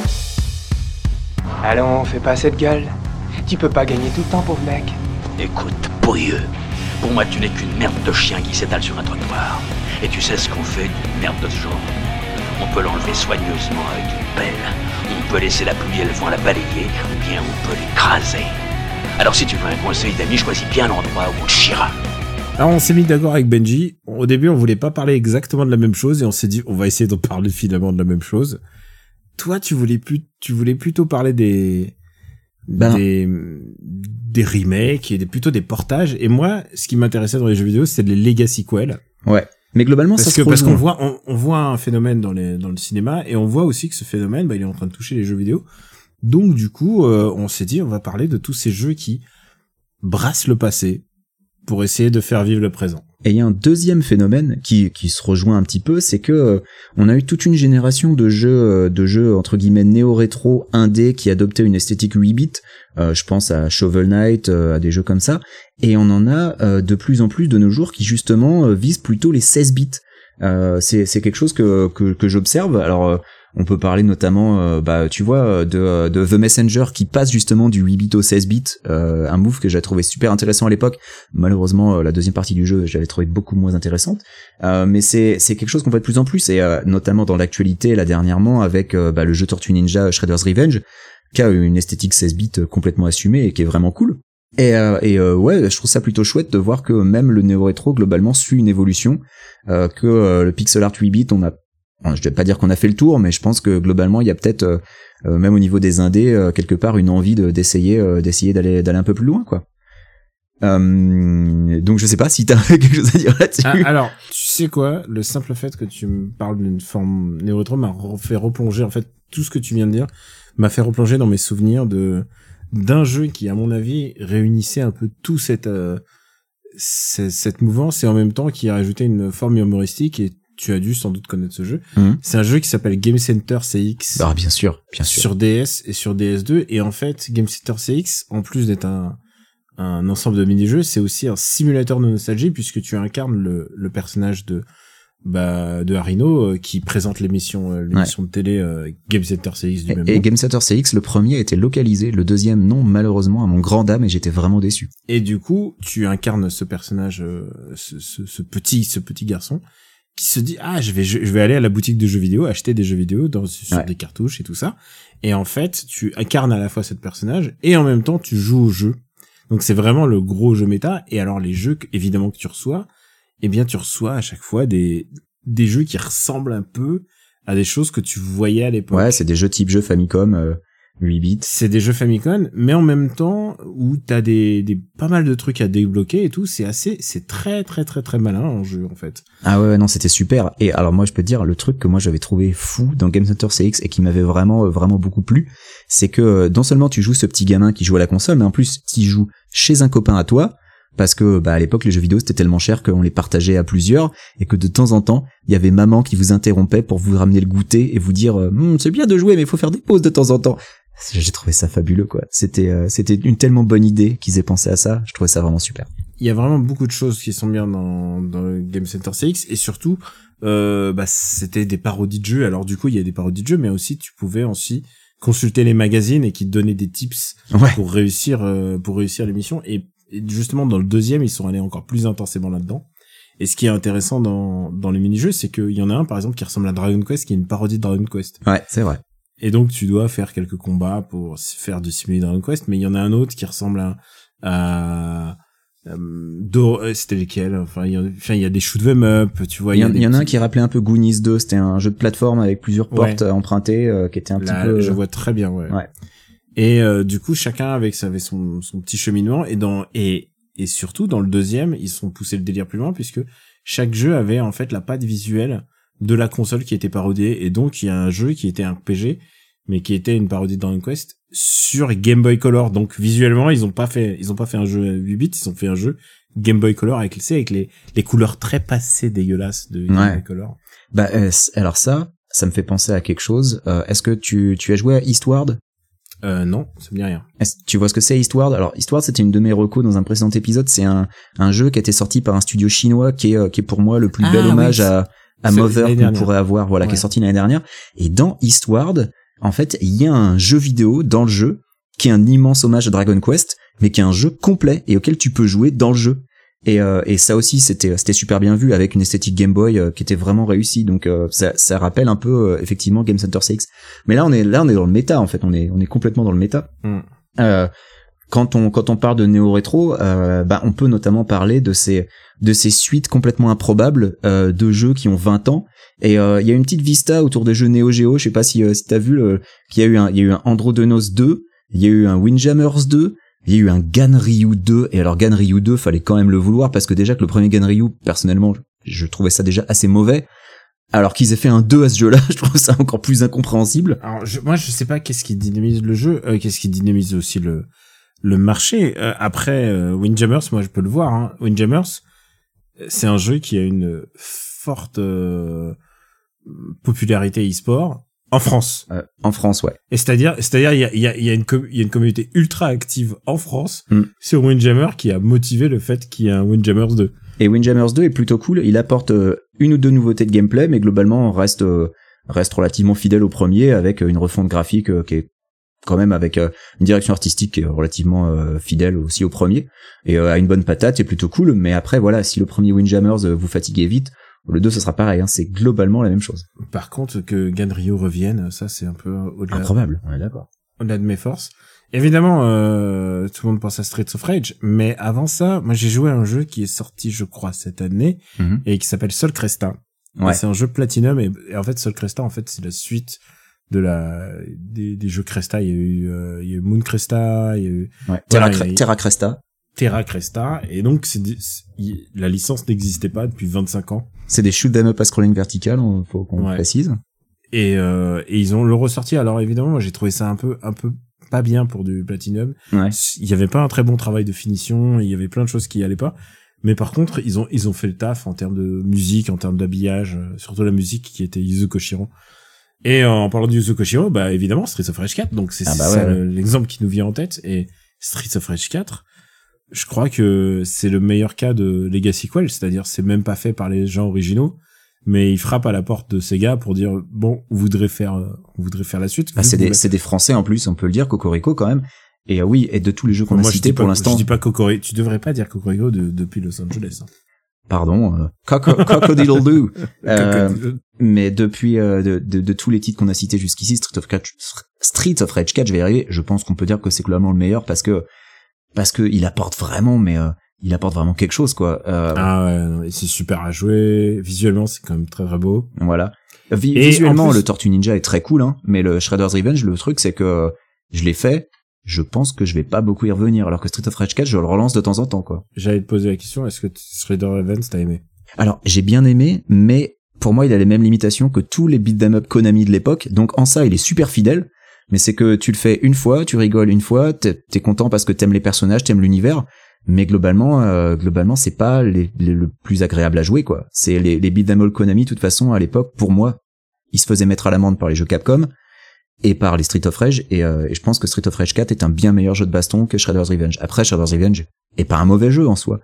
Allons, fais pas cette gueule. Tu peux pas gagner tout le temps, pauvre mec. Écoute, pourrieux. Pour moi, tu n'es qu'une merde de chien qui s'étale sur un trottoir. Et tu sais ce qu'on fait d'une merde de ce genre On peut l'enlever soigneusement avec une pelle. On peut laisser la pluie et le vent la balayer, ou bien on peut l'écraser. Alors si tu veux un conseil d'ami, choisis bien l'endroit où on chira. Alors, on s'est mis d'accord avec Benji. Au début, on voulait pas parler exactement de la même chose et on s'est dit, on va essayer de parler finalement de la même chose. Toi, tu voulais plus, tu voulais plutôt parler des, Ben. des, des remakes et des, plutôt des portages. Et moi, ce qui m'intéressait dans les jeux vidéo, c'était les legacy sequels. Ouais. Mais globalement, ça Parce se que, parce qu'on voit, on, on voit un phénomène dans les, dans le cinéma et on voit aussi que ce phénomène, bah, il est en train de toucher les jeux vidéo. Donc, du coup, euh, on s'est dit, on va parler de tous ces jeux qui brassent le passé pour essayer de faire vivre le présent. Et il y a un deuxième phénomène qui, qui se rejoint un petit peu, c'est que euh, on a eu toute une génération de jeux, euh, de jeux entre guillemets néo-rétro indé qui adoptaient une esthétique 8 bits. Euh, je pense à Shovel Knight, euh, à des jeux comme ça. Et on en a euh, de plus en plus de nos jours qui justement euh, visent plutôt les 16 bits. C'est quelque chose que que, que j'observe. Alors on peut parler notamment, euh, bah, tu vois, de, de The Messenger qui passe justement du 8 bits au 16 bits, euh, un move que j'ai trouvé super intéressant à l'époque. Malheureusement, euh, la deuxième partie du jeu, j'avais trouvé beaucoup moins intéressante. Euh, mais c'est quelque chose qu'on voit de plus en plus, et euh, notamment dans l'actualité, là dernièrement, avec euh, bah, le jeu Tortue Ninja Shredder's Revenge, qui a une esthétique 16 bits complètement assumée et qui est vraiment cool. Et, euh, et euh, ouais, je trouve ça plutôt chouette de voir que même le néo-rétro globalement suit une évolution, euh, que euh, le pixel art 8 bits, on a Je vais pas dire qu'on a fait le tour, mais je pense que globalement, il y a peut-être, euh, euh, même au niveau des indés, euh, quelque part, une envie de- d'essayer, d'essayer d'aller, un peu plus loin, quoi. Euh, donc je sais pas si t'as [LAUGHS] quelque chose à dire là-dessus. Ah, alors, tu sais quoi? Le simple fait que tu me parles d'une forme néo-rétro m'a fait replonger, en fait, tout ce que tu viens de dire m'a fait replonger dans mes souvenirs de d'un jeu qui, à mon avis, réunissait un peu tout cette ce- cette mouvance et en même temps qui a rajouté une forme humoristique et tu as dû sans doute connaître ce jeu. Mhm. C'est un jeu qui s'appelle Game Center CX Ah, bien sûr, bien sûr. sur DS et sur DS2 et en fait Game Center CX en plus d'être un un ensemble de mini-jeux, c'est aussi un simulateur de nostalgie puisque tu incarnes le, le personnage de bah de Harino euh, qui présente l'émission euh, l'émission de télé euh, Game Center CX du même Et, et nom. Game Center CX, le premier a été localisé, le deuxième non, malheureusement, à mon grand dame, et j'étais vraiment déçu. Et du coup, tu incarnes ce personnage, ce, ce, ce petit, ce petit garçon qui se dit ah je vais je, vais aller à la boutique de jeux vidéo acheter des jeux vidéo dans sur Ouais. des cartouches et tout ça. Et en fait, tu incarnes à la fois ce personnage et en même temps tu joues au jeu. Donc c'est vraiment le gros jeu méta. Et alors les jeux évidemment que tu reçois, eh bien tu reçois à chaque fois des des jeux qui ressemblent un peu à des choses que tu voyais à l'époque. Ouais, c'est des jeux type jeu Famicom, euh, 8 bits. c'est des jeux Famicom, mais en même temps où t'as des, des pas mal de trucs à débloquer et tout, c'est assez, c'est très très très très malin en jeu en fait. Ah ouais, non, c'était super. Et alors moi, je peux te dire, le truc que moi j'avais trouvé fou dans Game Center CX et qui m'avait vraiment euh, vraiment beaucoup plu, c'est que euh, non seulement tu joues ce petit gamin qui joue à la console, mais en plus tu joues chez un copain à toi, parce que bah à l'époque les jeux vidéo c'était tellement cher qu'on les partageait à plusieurs et que de temps en temps il y avait maman qui vous interrompait pour vous ramener le goûter et vous dire euh, Hum, c'est bien de jouer mais il faut faire des pauses de temps en temps. J'ai trouvé ça fabuleux quoi. C'était euh, c'était une tellement bonne idée qu'ils aient pensé à ça. Je trouvais ça vraiment super. Il y a vraiment beaucoup de choses qui sont bien dans, dans le Game Center CX et surtout euh, bah, c'était des parodies de jeux. Alors du coup il y a des parodies de jeux, mais aussi tu pouvais aussi consulter les magazines et qui te donnaient des tips Ouais. pour réussir euh, pour réussir l'émission. Et, et justement dans le deuxième ils sont allés encore plus intensément là-dedans. Et ce qui est intéressant dans dans les mini-jeux, c'est qu'il y en a un par exemple qui ressemble à Dragon Quest, qui est une parodie de Dragon Quest. Ouais, c'est vrai. Et donc tu dois faire quelques combats pour faire du simulé Dragon Quest, mais il y en a un autre qui ressemble à, à euh, euh, c'était lesquels Enfin, il y, a, enfin, il y a des shoot 'em up, tu vois. Il y, en- y a un qui rappelait un peu Goonies 2. C'était un jeu de plateforme avec plusieurs portes euh, empruntées, euh, qui était un Là, petit peu. Je vois très bien, ouais. Ouais. Et euh, du coup, chacun avec ça avait son, son petit cheminement et dans et et surtout dans le deuxième, ils sont poussés le délire plus loin puisque chaque jeu avait en fait la patte visuelle de la console qui était parodiée et donc il y a un jeu qui était un RPG mais qui était une parodie de Dragon Quest sur Game Boy Color. Donc visuellement, ils ont pas fait ils ont pas fait un jeu 8 bits, ils ont fait un jeu Game Boy Color avec avec les les couleurs très passées dégueulasses de Game Ouais. Boy Color. Bah euh, alors ça, ça me fait penser à quelque chose. Euh, Est-ce que tu tu as joué à Eastward? Euh non, ça me dit rien. Tu vois ce que c'est Eastward? Alors Eastward, c'était une de mes recos dans un précédent épisode. C'est un un jeu qui a été sorti par un studio chinois qui est euh, qui est pour moi le plus Ah, bel hommage à à c'est Mother qu'on pourrait avoir, voilà, qui est sorti l'année dernière. Et dans Eastward, en fait, il y a un jeu vidéo dans le jeu qui est un immense hommage à Dragon Quest, mais qui est un jeu complet et auquel tu peux jouer dans le jeu. Et, euh, et ça aussi, c'était c'était super bien vu avec une esthétique Game Boy euh, qui était vraiment réussie. Donc euh, ça, ça rappelle un peu euh, effectivement Game Center 6. Mais là, on est là, on est dans le méta en fait. On est on est complètement dans le méta. Mm. Euh, quand on quand on parle de néo rétro, euh, bah on peut notamment parler de ces de ces suites complètement improbables euh, de jeux qui ont 20 ans. Et euh, il y a une petite vista autour des jeux Neo Geo. Je sais pas si euh, si t'as vu le qu'il y a eu un il y a eu un Androdenos 2, il y a eu un Windjammers 2. Il y a eu un Ganryu 2, et alors Ganryu 2, fallait quand même le vouloir, parce que déjà que le premier Ganryu, personnellement, je trouvais ça déjà assez mauvais. Alors qu'ils aient fait un 2 à ce jeu-là, [LAUGHS] je trouve ça encore plus incompréhensible. Alors je, moi je sais pas qu'est-ce qui dynamise le jeu, euh, qu'est-ce qui dynamise aussi le le marché. Euh, après euh, Windjammers, moi je peux le voir. Hein. Windjammers, euh, c'est un jeu qui a une forte euh, popularité e-sport en France. Euh, en France, ouais. Et c'est-à-dire, c'est-à-dire il y a, y a, y a une y a une communauté ultra active en France Mm. sur Windjammer qui a motivé le fait qu'il y ait un Windjammers 2. Et Windjammers 2 est plutôt cool. Il apporte euh, une ou deux nouveautés de gameplay, mais globalement reste reste relativement fidèle au premier, avec une refonte graphique qui est quand même avec euh, une direction artistique qui est relativement euh, fidèle aussi au premier et euh, a une bonne patate, est plutôt cool. Mais après voilà, si le premier Windjammers euh, vous fatiguez vite, le 2 ce sera pareil. Hein, c'est globalement la même chose. Par contre, que Ganryo revienne, ça c'est un peu au-delà. Improbable. Ouais, d'accord. au-delà de mes forces. Évidemment, euh, tout le monde pense à Streets of Rage, mais avant ça, moi j'ai joué à un jeu qui est sorti, je crois, cette année Mhm. et qui s'appelle Sol Cresta. Ouais. Et C'est un jeu Platinum et, et en fait Sol Cresta, en fait, c'est la suite de la des, des jeux Cresta. Il y a eu, euh, il y a eu Moon Cresta, il y a eu Ouais. Terra, Voilà, Terra Cresta, Terra Cresta, et donc c'est la licence n'existait pas depuis 25 ans. c'est des shoot 'em up à scrolling vertical, faut qu'on Ouais. précise. Et, euh, et ils ont le ressorti. Alors évidemment, moi j'ai trouvé ça un peu un peu pas bien pour du Platinum. Ouais. il y avait pas un très bon travail de finition, il y avait plein de choses qui allaient pas. Mais par contre, ils ont ils ont fait le taf en termes de musique, en termes d'habillage, euh, surtout la musique qui était Yuzo Koshiro. Et en parlant de Yuzo Koshiro, bah évidemment Streets of Rage 4, donc c'est Ah bah ouais, l'exemple qui nous vient en tête. Et Streets of Rage 4, je crois que c'est le meilleur cas de Legacy Quell, c'est-à-dire c'est même pas fait par les gens originaux, mais il frappe à la porte de Sega pour dire bon, on voudrait faire euh, on voudrait faire la suite. Ah, c'est des, c'est des Français en plus, on peut le dire, Cocorico quand même. Et euh, oui, et de tous les jeux qu'on a cités pour l'instant, Je dis pas Cocorico. Tu devrais pas dire Cocorico de- depuis Los Angeles. hein. Pardon, euh, Coco- [LAUGHS] Cocodiddle Doo. Euh, mais depuis euh, de, de, de tous les titres qu'on a cités jusqu'ici, Street of Rage, Street of Rage 4, je vais y arriver. Je pense qu'on peut dire que c'est globalement le meilleur parce que parce que il apporte vraiment, mais euh, il apporte vraiment quelque chose quoi. Euh, Ah ouais, c'est super à jouer. Visuellement, c'est quand même très très beau. Voilà. Vi- Et visuellement, plus- le Tortue Ninja est très cool, hein, mais le Shredder's Revenge, le truc, c'est que je l'ai fait. Je pense que je vais pas beaucoup y revenir, alors que Street of Rage 4, je le relance de temps en temps, quoi. J'allais te poser la question, est-ce que Shredder Events t'as aimé? Alors, j'ai bien aimé, mais pour moi, il a les mêmes limitations que tous les beat'em up Konami de l'époque. Donc, en ça, il est super fidèle. Mais c'est que tu le fais une fois, tu rigoles une fois, t'es content parce que t'aimes les personnages, t'aimes l'univers. Mais globalement, euh, globalement, c'est pas les, les- le plus agréable à jouer, quoi. C'est les, les beat'em all Konami, de toute façon, à l'époque, pour moi, ils se faisaient mettre à l'amende par les jeux Capcom. Et par les Street of Rage et, euh, et je pense que Street of Rage 4 est un bien meilleur jeu de baston que Shredder's Revenge. Après Shredder's Revenge est pas un mauvais jeu en soi.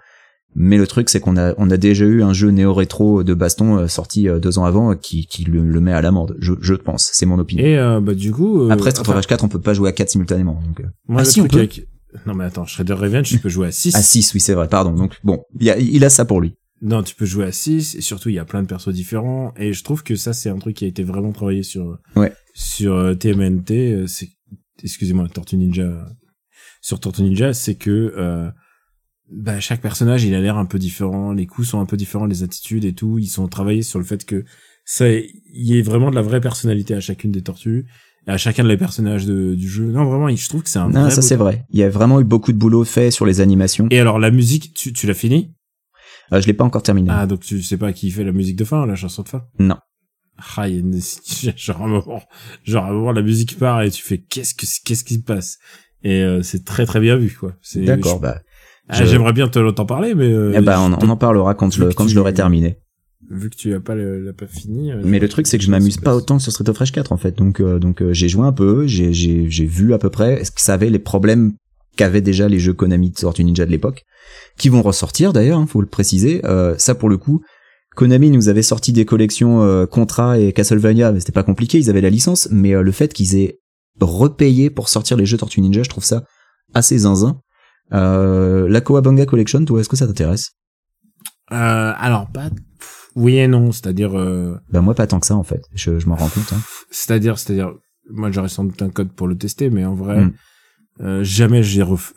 Mais le truc c'est qu'on a on a déjà eu un jeu néo-rétro de baston euh, sorti euh, deux ans avant euh, qui, qui le, le met à l'amende. Je, je pense, c'est mon opinion. Et euh, bah du coup. euh, Après Street of Rage 4 on peut pas jouer à 4 simultanément. Donc, euh. moi, Ah, le si, on truc peut. avec- Non mais attends, Shredder Revenge, tu peux jouer à 6. À 6 oui c'est vrai, pardon. Donc bon, il, a, il a ça pour lui. Non, tu peux jouer à 6 et surtout il y a plein de persos différents et je trouve que ça c'est un truc qui a été vraiment travaillé sur Ouais. sur euh, TMNT, euh, c'est excusez-moi, Tortue Ninja sur Tortue Ninja, c'est que euh, bah, chaque personnage, il a l'air un peu différent, les coups sont un peu différents, les attitudes et tout, ils sont travaillés sur le fait que ça il y ait vraiment de la vraie personnalité à chacune des tortues à chacun des personnages de, du jeu. Non, vraiment, je trouve que c'est un Non, vrai ça c'est vrai. Il y a vraiment eu beaucoup de boulot fait sur les animations. Et alors la musique, tu, tu l'as fini? Euh, je l'ai pas encore terminé. Ah, donc tu sais pas qui fait la musique de fin, la chanson de fin Non. Ah, y a une- [LAUGHS] genre un moment, genre un moment la musique part et tu fais qu'est-ce que qu'est-ce qui se passe? Et euh, c'est très très bien vu quoi. D'accord, je- bah, Ah, j'aimerais bien te t'en parler mais euh, eh ben, on, en parlera quand je, le- quand je l'aurai terminé. vu que tu as pas l'as pas fini. euh, Mais le truc c'est que je m'amuse pas autant que sur Street of Rage 4 en fait. Donc euh, donc euh, j'ai joué un peu, j'ai j'ai j'ai vu à peu près ce que ça avait les problèmes qu'avaient déjà les jeux Konami de Tortue Ninja de l'époque, qui vont ressortir d'ailleurs, hein, faut le préciser. Euh, ça pour le coup, Konami nous avait sorti des collections euh, Contra et Castlevania, mais c'était pas compliqué, ils avaient la licence, mais euh, le fait qu'ils aient repayé pour sortir les jeux Tortue Ninja, je trouve ça assez zinzin. Euh, la Kawabanga Collection, toi, est-ce que ça t'intéresse? Euh, alors pas pff, oui et non, c'est-à-dire euh, Ben moi pas tant que ça en fait, je, je m'en rends compte. Hein. c'est-à-dire c'est-à-dire moi j'aurais sans doute un code pour le tester mais en vrai Mm. Euh, jamais j'ai ref...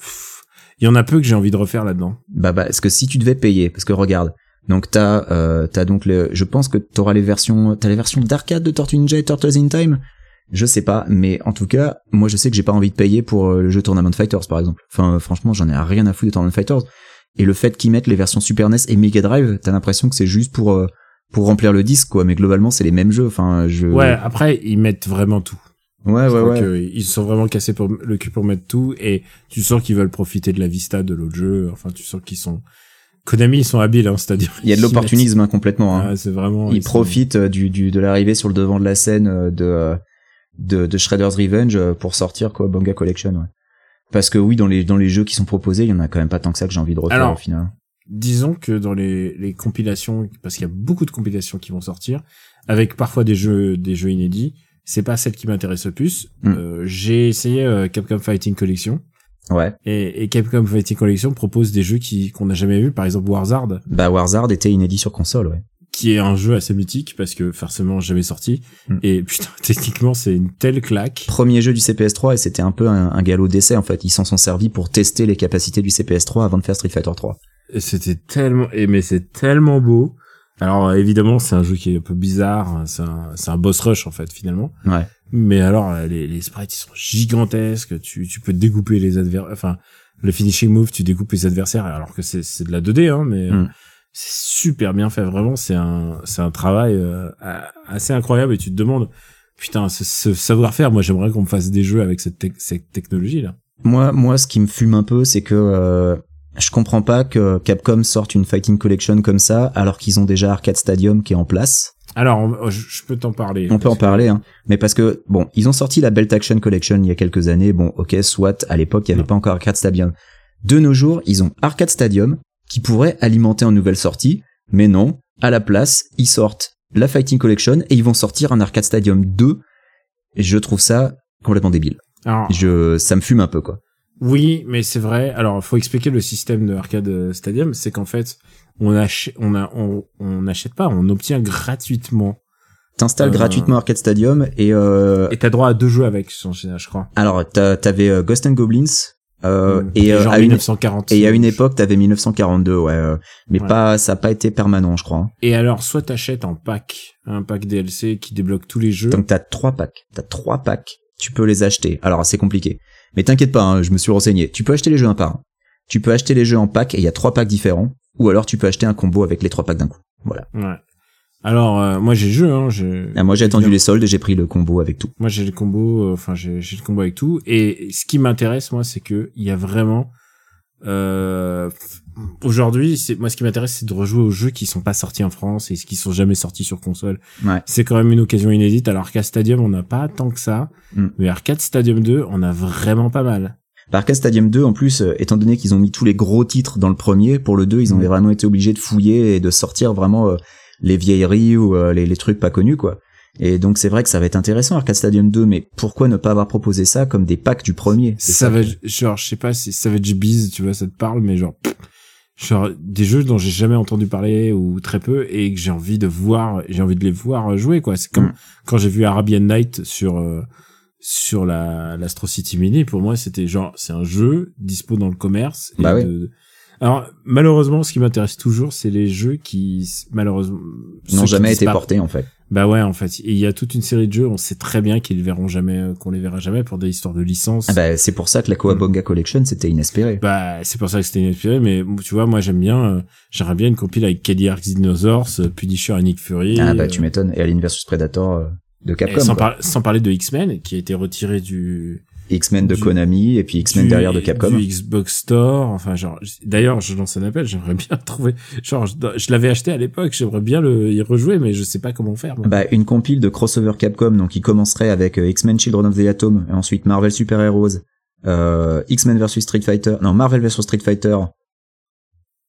il y en a peu que j'ai envie de refaire là-dedans. Bah bah parce que si tu devais payer, parce que regarde, donc t'as euh, t'as donc le, je pense que t'auras les versions, t'as les versions d'arcade de Tortue Ninja et Turtles in Time. Je sais pas, mais en tout cas, moi je sais que j'ai pas envie de payer pour euh, le jeu Tournament Fighters par exemple. Enfin franchement j'en ai rien à foutre de Tournament Fighters. Et le fait qu'ils mettent les versions Super NES et Mega Drive, t'as l'impression que c'est juste pour euh, pour remplir le disque quoi. Mais globalement c'est les mêmes jeux. Enfin je. Ouais, après ils mettent vraiment tout. Ouais Je ouais ouais. que ils sont vraiment cassés pour le cul pour mettre tout et tu sens qu'ils veulent profiter de la vista de l'autre jeu. Enfin, tu sens qu'ils sont Konami, ils sont habiles, hein, c'est-à-dire. Il y a de [LAUGHS] l'opportunisme hein, complètement. Hein. Ah, c'est vraiment. ils profitent euh, du, du de l'arrivée sur le devant de la scène euh, de euh, de, de Shredder's Revenge pour sortir quoi Banga Collection ouais. Parce que oui dans les dans les jeux qui sont proposés, il y en a quand même pas tant que ça que j'ai envie de refaire Alors, au final. Disons que dans les, les compilations, parce qu'il y a beaucoup de compilations qui vont sortir, avec parfois des jeux des jeux inédits, c'est pas celle qui m'intéresse le plus. Mm. Euh, J'ai essayé euh, Capcom Fighting Collection Ouais. et, et Capcom Fighting Collection propose des jeux qui qu'on n'a jamais vu, par exemple Warzard, Bah Warzard était inédit sur console ouais. qui est un jeu assez mythique parce que forcément jamais sorti Mm. et [LAUGHS] putain techniquement c'est une telle claque. Premier jeu du CPS3 et c'était un peu un, un galop d'essai en fait. Ils s'en sont servis pour tester les capacités du CPS3 avant de faire Street Fighter 3. Et C'était tellement, et mais c'est tellement beau. Alors évidemment c'est un jeu qui est un peu bizarre, hein, c'est un, c'est un boss rush en fait finalement. Ouais. Mais alors euh, les, les sprites ils sont gigantesques, tu, tu peux découper les adversaires, enfin le finishing move tu découpes les adversaires alors que c'est c'est de la 2D hein, mais euh, Mm. c'est super bien fait vraiment, c'est un c'est un travail euh, assez incroyable et tu te demandes putain ce, ce savoir-faire, moi j'aimerais qu'on me fasse des jeux avec cette, cette technologie là. Moi, moi, ce qui me fume un peu, c'est que euh, je comprends pas que Capcom sorte une Fighting Collection comme ça, alors qu'ils ont déjà Arcade Stadium qui est en place. Alors on- je, peux t'en parler. On peut en parler, hein. Mais parce que, bon, ils ont sorti la Belt Action Collection il y a quelques années. Bon, ok, soit, à l'époque, il y avait Non. pas encore Arcade Stadium. De nos jours, ils ont Arcade Stadium, qui pourrait alimenter en nouvelles sorties, mais non. À la place, ils sortent la Fighting Collection et ils vont sortir un Arcade Stadium 2. Et je trouve ça complètement débile. Alors, Je, ça me fume un peu, quoi. Oui, mais c'est vrai. Alors, faut expliquer le système de Arcade Stadium, c'est qu'en fait, on achète, on a, on, on n'achète pas, on obtient gratuitement. T'installes Euh. gratuitement Arcade Stadium et, euh, Et t'as droit à deux jeux avec, je crois. alors t'avais euh, Ghost and Goblins euh, Mm. et, euh, à une, 1940. et à une époque t'avais 1942 ouais, euh, mais Ouais. pas ça a pas été permanent je crois. hein. Et alors, soit t'achètes un pack, un pack DLC qui débloque tous les jeux. Donc t'as trois packs, t'as trois packs, tu peux les acheter. Alors c'est compliqué, mais t'inquiète pas, hein, je me suis renseigné. Tu peux acheter les jeux un par un. Tu peux acheter les jeux en pack et il y a trois packs différents, ou alors tu peux acheter un combo avec les trois packs d'un coup. Voilà. Ouais. Alors, euh, moi j'ai le jeu, hein. Ah, moi j'ai attendu les soldes et j'ai pris le combo avec tout. Moi j'ai le combo, euh, enfin j'ai j'ai le combo avec tout. Et ce qui m'intéresse moi, c'est que il y a vraiment, euh, aujourd'hui, c'est moi ce qui m'intéresse, c'est de rejouer aux jeux qui sont pas sortis en France et qui sont jamais sortis sur console. Ouais. C'est quand même une occasion inédite. Alors qu'à Stadium, on n'a pas tant que ça, Mm. mais Arcade Stadium 2, on a vraiment pas mal. Arcade Stadium 2, en plus, euh, étant donné qu'ils ont mis tous les gros titres dans le premier, pour le 2, ils ont Mm. vraiment été obligés de fouiller et de sortir vraiment euh, les vieilleries ou euh, les, les trucs pas connus, quoi. Et donc c'est vrai que ça va être intéressant Arcade Stadium 2, mais pourquoi ne pas avoir proposé ça comme des packs du premier? Ça. Savage, genre, je sais pas si Savage Bees, tu vois, ça te parle, mais genre, pff, genre, des jeux dont j'ai jamais entendu parler ou très peu et que j'ai envie de voir, j'ai envie de les voir jouer, quoi. C'est comme Mm. quand j'ai vu Arabian Night sur, euh, sur la, l'Astro City Mini, pour moi, c'était genre, c'est un jeu dispo dans le commerce. et Bah de- Alors, malheureusement, ce qui m'intéresse toujours, c'est les jeux qui, malheureusement, N'ont jamais été portés, en fait. Bah ouais, en fait. Il y a toute une série de jeux, on sait très bien qu'ils verront jamais, euh, qu'on les verra jamais pour des histoires de licence. Ah bah, c'est pour ça que la Coabonga Collection, c'était inespéré. Bah, c'est pour ça que c'était inespéré, mais tu vois, moi j'aime bien, euh, j'aimerais bien une compile avec Kelly Arcs Dinosaurs, euh, Punisher et Nick Fury. ah bah, euh, tu m'étonnes. Et Alien vs Predator euh, de Capcom. sans, quoi. par- sans parler de X-Men, qui a été retiré du, X-Men de du- Konami et puis X-Men derrière de Capcom. du Xbox Store, enfin genre, d'ailleurs, je lance un appel, j'aimerais bien [LAUGHS] trouver, genre, je, je l'avais acheté à l'époque, j'aimerais bien le, y rejouer, mais je sais pas comment faire. moi. Bah, une compile de crossover Capcom, donc qui commencerait avec euh, X-Men Children of the Atom, et ensuite Marvel Super Heroes, euh, X-Men vs Street Fighter, non, Marvel vs Street Fighter,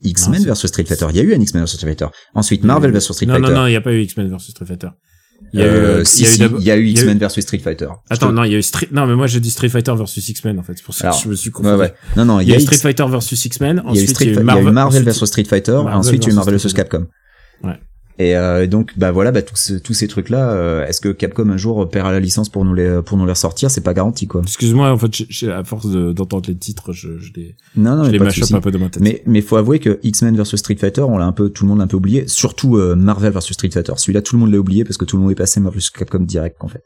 X-Men Non, vs Street Fighter, il y a eu un X-Men vs Street Fighter, ensuite Marvel vs Street non, Fighter, non, non, il y a pas eu X-Men vs Street Fighter. Il y a eu, Euh, euh, si, X-Men vs Street Fighter. Attends, te- non, il y a eu Street, non, mais moi je dis Street Fighter versus X-Men, en fait, c'est pour ça Alors, que je me suis ouais, confondu. ouais. Non, non, Il y a eu Street Fighter versus X-Men, ensuite il y a eu Marvel, vs Street Fighter, Marvel ensuite il y a eu Marvel versus Capcom. Ouais. Et euh, donc bah voilà bah tous ces- tous ces trucs là est-ce que Capcom un jour paiera la licence pour nous les pour nous les ressortir? C'est pas garanti quoi. Excuse-moi, en fait, j'ai- j'ai- à force de- d'entendre les titres, je, je les, Non non je les souci. un peu de ma tête. Mais mais faut avouer que X-Men vs Street Fighter, on l'a un peu tout le monde l'a un peu oublié, surtout euh, Marvel vs Street Fighter. Celui-là tout le monde l'a oublié parce que tout le monde est passé Marvel vs Capcom direct en fait.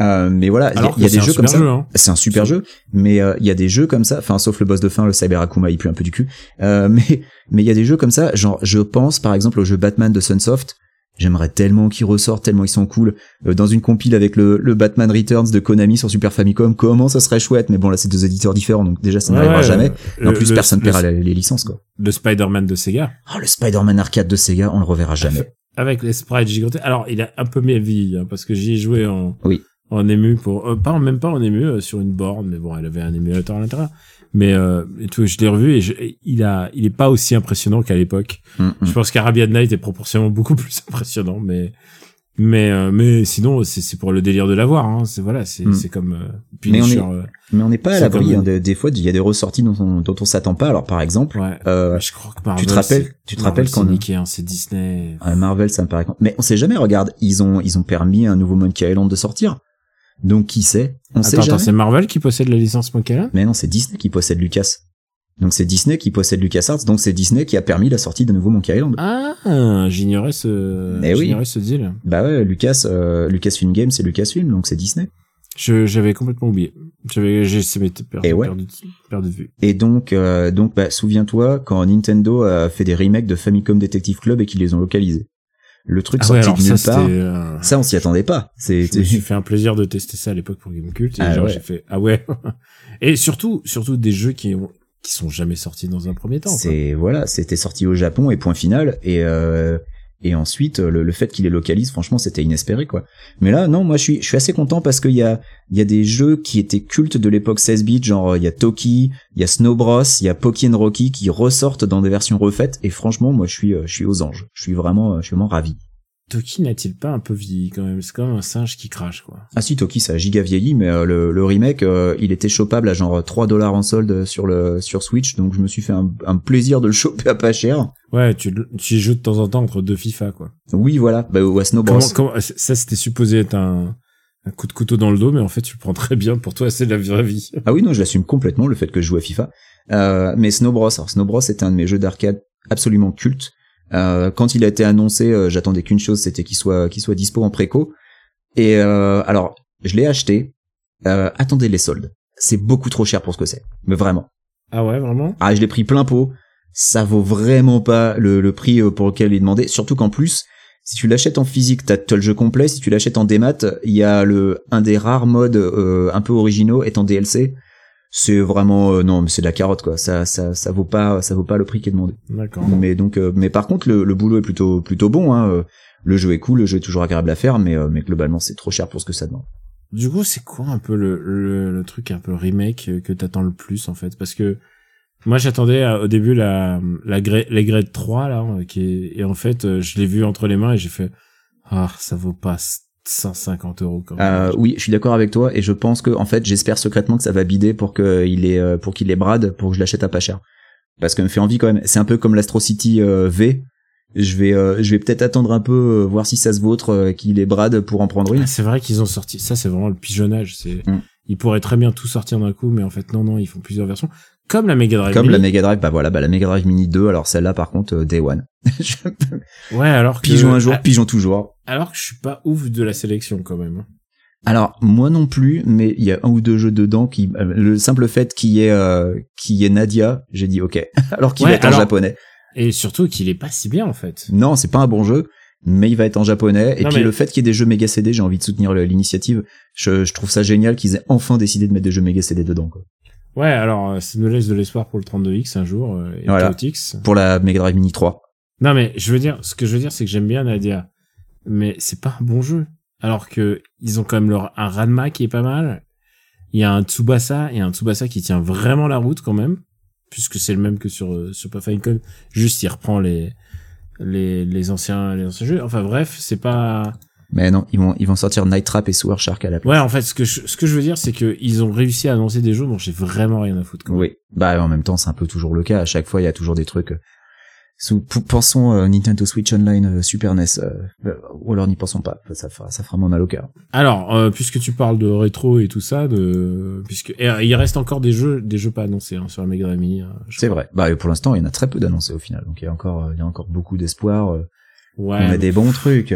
Euh, mais voilà, il y a- des jeux comme super ça. jeu, hein. C'est un super jeu, mais euh, il y a des jeux comme ça, enfin sauf le boss de fin, le Cyber Akuma, il pue un peu du cul. Euh, [LAUGHS] mais mais il y a des jeux comme ça, genre je pense par exemple au jeu Batman de Sunsoft. J'aimerais tellement qu'ils ressortent, tellement ils sont cool. Euh, dans une compile avec le, le Batman Returns de Konami sur Super Famicom, comment ça serait chouette. Mais bon là c'est deux éditeurs différents, donc déjà ça n'arrivera ouais, jamais. Et en plus le- personne le- paiera les, les licences quoi. Le Spider-Man de Sega, Oh, le Spider-Man arcade de Sega, on le reverra jamais. avec les sprites gigantesques. Alors, il a un peu mieux vieilli, hein, parce que j'y ai joué en, Oui. En ému pour, euh, pas même pas en ému, euh, sur une borne, mais bon, elle avait un émulateur à l'intérieur. Mais, euh, et tout, je l'ai revu et je- il a, il est pas aussi impressionnant qu'à l'époque. Mm, mm. Je pense qu'Arabian Night est proportionnellement beaucoup [LAUGHS] plus impressionnant, mais, mais, euh, mais sinon, c'est, c'est pour le délire de l'avoir, hein. C'est, voilà, c'est, Mm. c'est comme, euh, Mais on est- euh, Mais on n'est pas à l'abri. hein, des, des fois, il y a des ressorties dont on, dont on s'attend pas. Alors par exemple, ouais. euh, je crois que Marvel, tu te rappelles, tu te rappelles quand hein, c'est Disney. Marvel, ça me paraît. Mais on sait jamais. Regarde, ils ont ils ont permis un nouveau Monkey Island de sortir. Donc qui sait? On sait Attends, attends, jamais. c'est Marvel qui possède la licence Monkey Island Mais non, c'est Disney qui possède Lucas. Donc c'est Disney qui possède LucasArts. Donc c'est Disney qui a permis la sortie d'un nouveau Monkey Island. Ah, j'ignorais ce, Eh oui. j'ignorais ce deal. Bah ouais, Lucas, euh, Lucasfilm Games, c'est Lucasfilm, donc c'est Disney. Je, j'avais complètement oublié. J'avais, j'ai, ça m'était perdu, Et ouais. perdu, perdu de vue. Et donc, euh, donc, bah, souviens-toi quand Nintendo a fait des remakes de Famicom Detective Club et qu'ils les ont localisés. Le truc Ah ouais, sorti de ça, nulle c'était, part. euh, Ça, on s'y attendait pas. C'est, suis fait un plaisir de tester ça à l'époque pour Gamecult et Ah genre ouais. j'ai fait ah ouais [LAUGHS] et surtout surtout des jeux qui ont qui sont jamais sortis dans un premier temps c'est voilà, c'était sorti au Japon et point final. Et euh, et ensuite, le, le fait qu'il les localise, franchement, c'était inespéré quoi. Mais là, non, moi, je suis, je suis assez content parce qu'il y a, y a des jeux qui étaient cultes de l'époque 16 bits, genre il y a Toki, il y a Snow Bros, il y a Poki and Rocky qui ressortent dans des versions refaites. Et franchement, moi, je suis, euh, je suis aux anges. Je suis vraiment, euh, je suis vraiment ravi. Toki n'a-t-il pas un peu vieilli quand même? C'est quand même un singe qui crache quoi Ah si, Toki, ça a giga vieilli, mais euh, le, le remake, euh, il était chopable à genre 3 dollars en solde sur le sur Switch, donc je me suis fait un, un plaisir de le [LAUGHS] choper à pas cher. ouais tu tu y joues de temps en temps entre deux FIFA quoi Oui, voilà, bah, ou à Snow Bros. comment, comment ça c'était supposé être un un coup de couteau dans le dos mais en fait tu le prends très bien pour toi c'est la vraie vie [LAUGHS] Ah oui, non, je l'assume complètement, le fait que je joue à FIFA. Euh, mais Snow Bros, alors Snow Bros, c'était un de mes jeux d'arcade absolument culte. Euh, quand il a été annoncé, euh, j'attendais qu'une chose, c'était qu'il soit qu'il soit dispo en préco. Et euh, alors, je l'ai acheté. Euh, attendez les soldes. C'est beaucoup trop cher pour ce que c'est. Mais vraiment. ah ouais vraiment? Ah, je l'ai pris plein pot. Ça vaut vraiment pas le, le prix pour lequel il est demandé. Surtout qu'en plus, si tu l'achètes en physique, t'as le jeu complet. Si tu l'achètes en démat, il y a le un des rares modes euh, un peu originaux est en DLC. C'est vraiment euh, non mais c'est de la carotte quoi. Ça ça ça vaut pas ça vaut pas le prix qui est demandé. D'accord. mais donc euh, mais par contre le, le boulot est plutôt plutôt bon hein. Euh, le jeu est cool le jeu est toujours agréable à faire mais euh, mais globalement c'est trop cher pour ce que ça demande. Du coup, c'est quoi un peu le, le, le truc un peu remake euh, que t'attends le plus en fait? Parce que moi j'attendais au début la la grade, les grades 3 là qui est, et en fait je l'ai vu entre les mains et j'ai fait ah ça vaut pas 150 euros quand même. Euh, oui, je suis d'accord avec toi et je pense que en fait, j'espère secrètement que ça va bider pour qu'il ait euh, pour qu'il les brade pour que je l'achète à pas cher. Parce que me fait envie quand même. C'est un peu comme l'Astro City euh, V. Je vais euh, je vais peut-être attendre un peu voir si ça se vautre qu'il les brade pour en prendre une. Ah, c'est vrai qu'ils ont sorti ça c'est vraiment le pigeonnage c'est Mm. ils pourraient très bien tout sortir d'un coup mais en fait non non ils font plusieurs versions comme la Mega Drive Comme Mini. la Mega Drive, bah voilà, bah la Mega Drive Mini 2, alors celle-là par contre euh, Day One. [LAUGHS] Ouais alors que pigeon un jour, ah, pigeon toujours. alors que je suis pas ouf de la sélection quand même Alors moi non plus, mais il y a un ou deux jeux dedans qui euh, le simple fait qu'il y ait euh, qu'il y ait Nadia, j'ai dit OK. [LAUGHS] alors qu'il Ouais, va être en japonais. et surtout qu'il est pas si bien en fait Non, c'est pas un bon jeu, mais il va être en japonais. Et Non, puis mais- le fait qu'il y ait des jeux méga CD, j'ai envie de soutenir l'initiative. Je, je trouve ça génial qu'ils aient enfin décidé de mettre des jeux méga CD dedans. Quoi. Ouais alors euh, ça nous laisse de l'espoir pour le 32X un jour euh, et Voilà. Chaotix. Pour la Mega Drive Mini 3. Non mais je veux dire, ce que je veux dire, c'est que j'aime bien Nadia, mais c'est pas un bon jeu. Alors que ils ont quand même leur un Ranma qui est pas mal. Il y a un Tsubasa et un Tsubasa qui tient vraiment la route quand même, puisque c'est le même que sur euh, Super Famicom. Juste, il reprend les les les anciens les anciens jeux. Enfin bref, c'est pas. Mais non, ils vont ils vont sortir Night Trap et Sewer Shark à la place. Ouais, en fait, ce que je, ce que je veux dire, c'est que ils ont réussi à annoncer des jeux dont j'ai vraiment rien à foutre. Quoi. Oui. Bah en même temps, c'est un peu toujours le cas. À chaque fois, il y a toujours des trucs. euh, Sous, pensons euh, Nintendo Switch Online, euh, Super NES, euh, euh, ou alors n'y pensons pas. Ça fera, ça fera moins mal au cœur. Alors, euh, puisque tu parles de rétro et tout ça, de puisque et, il reste encore des jeux des jeux pas annoncés hein, sur la Mega Mini. hein, C'est vrai. Bah pour l'instant, il y en a très peu d'annoncés au final. Donc il y a encore, il y a encore beaucoup d'espoir. Ouais, On a mais- des bons trucs.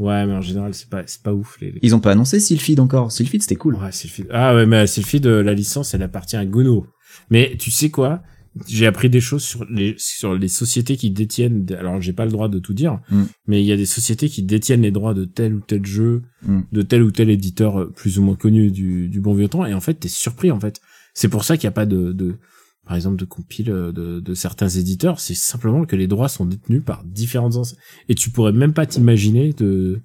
Ouais, mais en général, c'est pas, c'est pas ouf, les, les- Ils ont pas annoncé Sylphid encore. Sylphid, c'était cool. Ouais, Sylphid. Ah ouais, mais Sylphid, euh, la licence, elle appartient à Gono. Mais tu sais quoi? J'ai appris des choses sur les, sur les sociétés qui détiennent, alors j'ai pas le droit de tout dire, Mm. mais il y a des sociétés qui détiennent les droits de tel ou tel jeu, Mm. de tel ou tel éditeur euh, plus ou moins connu du, du bon vieux temps, et en fait, t'es surpris, en fait. C'est pour ça qu'il n'y a pas de, de, par exemple, de compile euh, de, de certains éditeurs, c'est simplement que les droits sont détenus par différentes enseignes. Et tu pourrais même pas t'imaginer de,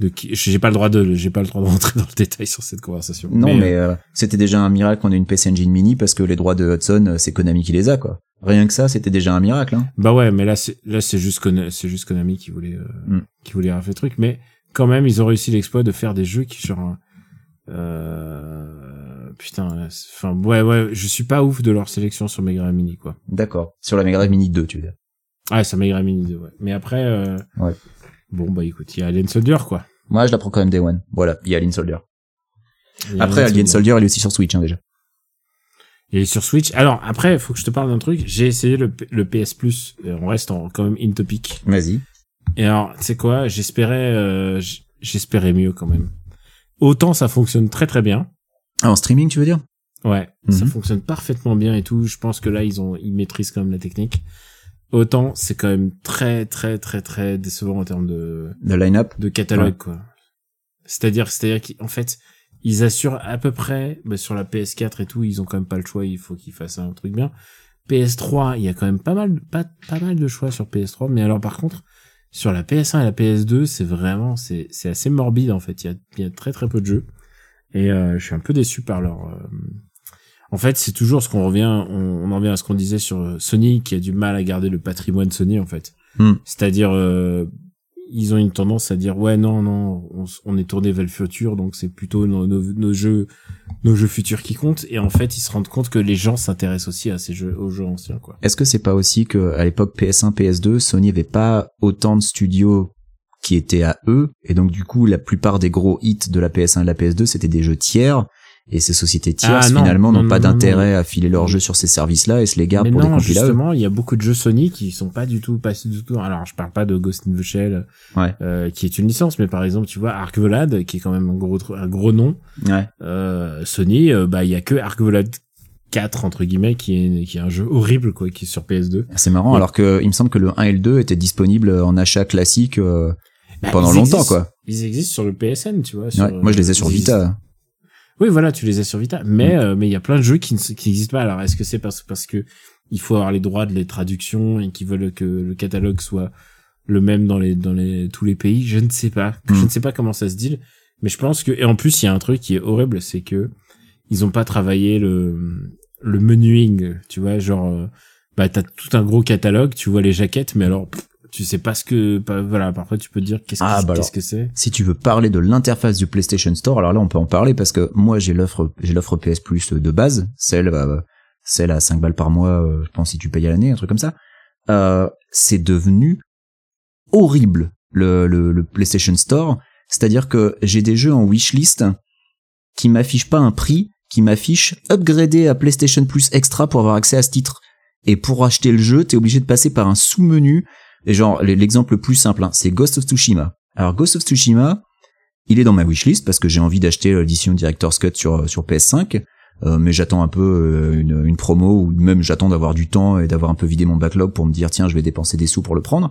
de qui, j'ai pas le droit de, j'ai pas le droit de rentrer dans le détail sur cette conversation. Non, mais, euh, euh, c'était déjà un miracle qu'on ait une PC Engine Mini parce que les droits de Hudson, c'est Konami qui les a, quoi. Rien que ça, c'était déjà un miracle, hein. Bah ouais, mais là c'est là c'est juste Kona- c'est juste Konami qui voulait euh, Mm. qui voulait faire truc, mais quand même ils ont réussi l'exploit de faire des jeux qui euh, putain, enfin ouais ouais, je suis pas ouf de leur sélection sur Mega Mini quoi. D'accord. Sur la Mega Mini 2, tu veux dire. Ah, c'est Mega Mini 2, ouais. Mais après euh, Ouais. Bon bah écoute, il y a Alien Soldier quoi. Moi, je la prends quand même Day One. Voilà. Il y a Alien Soldier. A Après, Alien Soldier, il est aussi sur Switch, hein, déjà. Il est sur Switch. Alors après, faut que je te parle d'un truc. J'ai essayé le, P- le PS Plus. Et On reste en, quand même in topic. Vas-y. Et alors, tu sais quoi? J'espérais, euh, j'espérais mieux quand même. Autant ça fonctionne très très bien. Ah, en streaming, tu veux dire? Ouais, ça Mhm. fonctionne parfaitement bien et tout. Je pense que là, ils ont, ils maîtrisent quand même la technique. Autant c'est quand même très très très très décevant en termes de Le line-up? de catalogue Ouais. quoi. C'est-à-dire, c'est-à-dire qu'en fait, ils assurent à peu près bah, sur la PS4 et tout, ils ont quand même pas le choix. Il faut qu'ils fassent un truc bien. PS3, il y a quand même pas mal, pas, pas mal de choix sur PS3. Mais alors par contre, sur la PS1 et la PS2, c'est vraiment, c'est, c'est assez morbide en fait. Il y a, il y a très très peu de jeux. Et euh, je suis un peu déçu par leur. euh, En fait, c'est toujours ce qu'on revient, on, on en revient à ce qu'on disait sur euh, Sony qui a du mal à garder le patrimoine Sony en fait. Hmm. C'est-à-dire, euh, ils ont une tendance à dire ouais non non, on, est tourné vers le futur, donc c'est plutôt nos, nos, nos jeux, nos jeux futurs qui comptent. Et en fait, ils se rendent compte que les gens s'intéressent aussi à ces jeux, aux jeux anciens quoi. Est-ce que c'est pas aussi que à l'époque PS1, PS2, Sony avait pas autant de studios qui étaient à eux, et donc du coup la plupart des gros hits de la PS1 et de la PS2 c'était des jeux tiers, et ces sociétés tierces Ah, non, finalement non, n'ont pas d'intérêt à filer leurs jeux sur ces services-là et se les gardent pour non, des compilats. eux. justement, il y a beaucoup de jeux Sony qui sont pas du tout passés du tout. Alors, je parle pas de Ghost in the Shell, Ouais. euh, qui est une licence, mais par exemple, tu vois, Arc Volade, qui est quand même un gros, un gros nom. Ouais. Euh, Sony, euh, bah, il y a que Arc Volade 4 entre guillemets, qui est, qui est un jeu horrible quoi, qui est sur PS2. C'est marrant, alors que il me semble que le 1 et le 2 étaient disponibles en achat classique euh, Bah, pendant longtemps, existent- quoi. Ils existent sur le PSN, tu vois. sur, Ouais, moi, je les ai sur ils Vita. existent- Oui, voilà, tu les as sur Vita, mais euh, mais il y a plein de jeux qui ne- qui n'existent pas. Alors est-ce que c'est parce parce que il faut avoir les droits de les traductions et qu'ils veulent que le catalogue soit le même dans les dans les tous les pays? Je ne sais pas. Je Mm. ne sais pas comment ça se deal, mais je pense que et en plus il y a un truc qui est horrible, c'est que ils ont pas travaillé le le menuing, tu vois, genre euh, bah t'as tout un gros catalogue, tu vois les jaquettes, mais alors pff, tu sais pas ce que pas, voilà parfois tu peux te dire qu'est-ce Ah, que bah qu'est-ce alors. que c'est. Si tu veux parler de l'interface du PlayStation Store, alors là on peut en parler parce que moi j'ai l'offre j'ai l'offre PS Plus de base, celle euh, celle à 5 balles par mois, euh, je pense si tu payes à l'année, un truc comme ça. Euh, c'est devenu horrible le, le, le PlayStation Store, c'est-à-dire que j'ai des jeux en wishlist qui m'affichent pas un prix, qui m'affichent upgradé à PlayStation Plus Extra pour avoir accès à ce titre. Et pour acheter le jeu, t'es obligé de passer par un sous-menu. Et genre, l'exemple le plus simple, hein, c'est Ghost of Tsushima. Alors Ghost of Tsushima, il est dans ma wishlist parce que j'ai envie d'acheter l'édition Director's Cut sur sur PS5, euh, mais j'attends un peu euh, une, promo ou même j'attends d'avoir du temps et d'avoir un peu vidé mon backlog pour me dire tiens je vais dépenser des sous pour le prendre.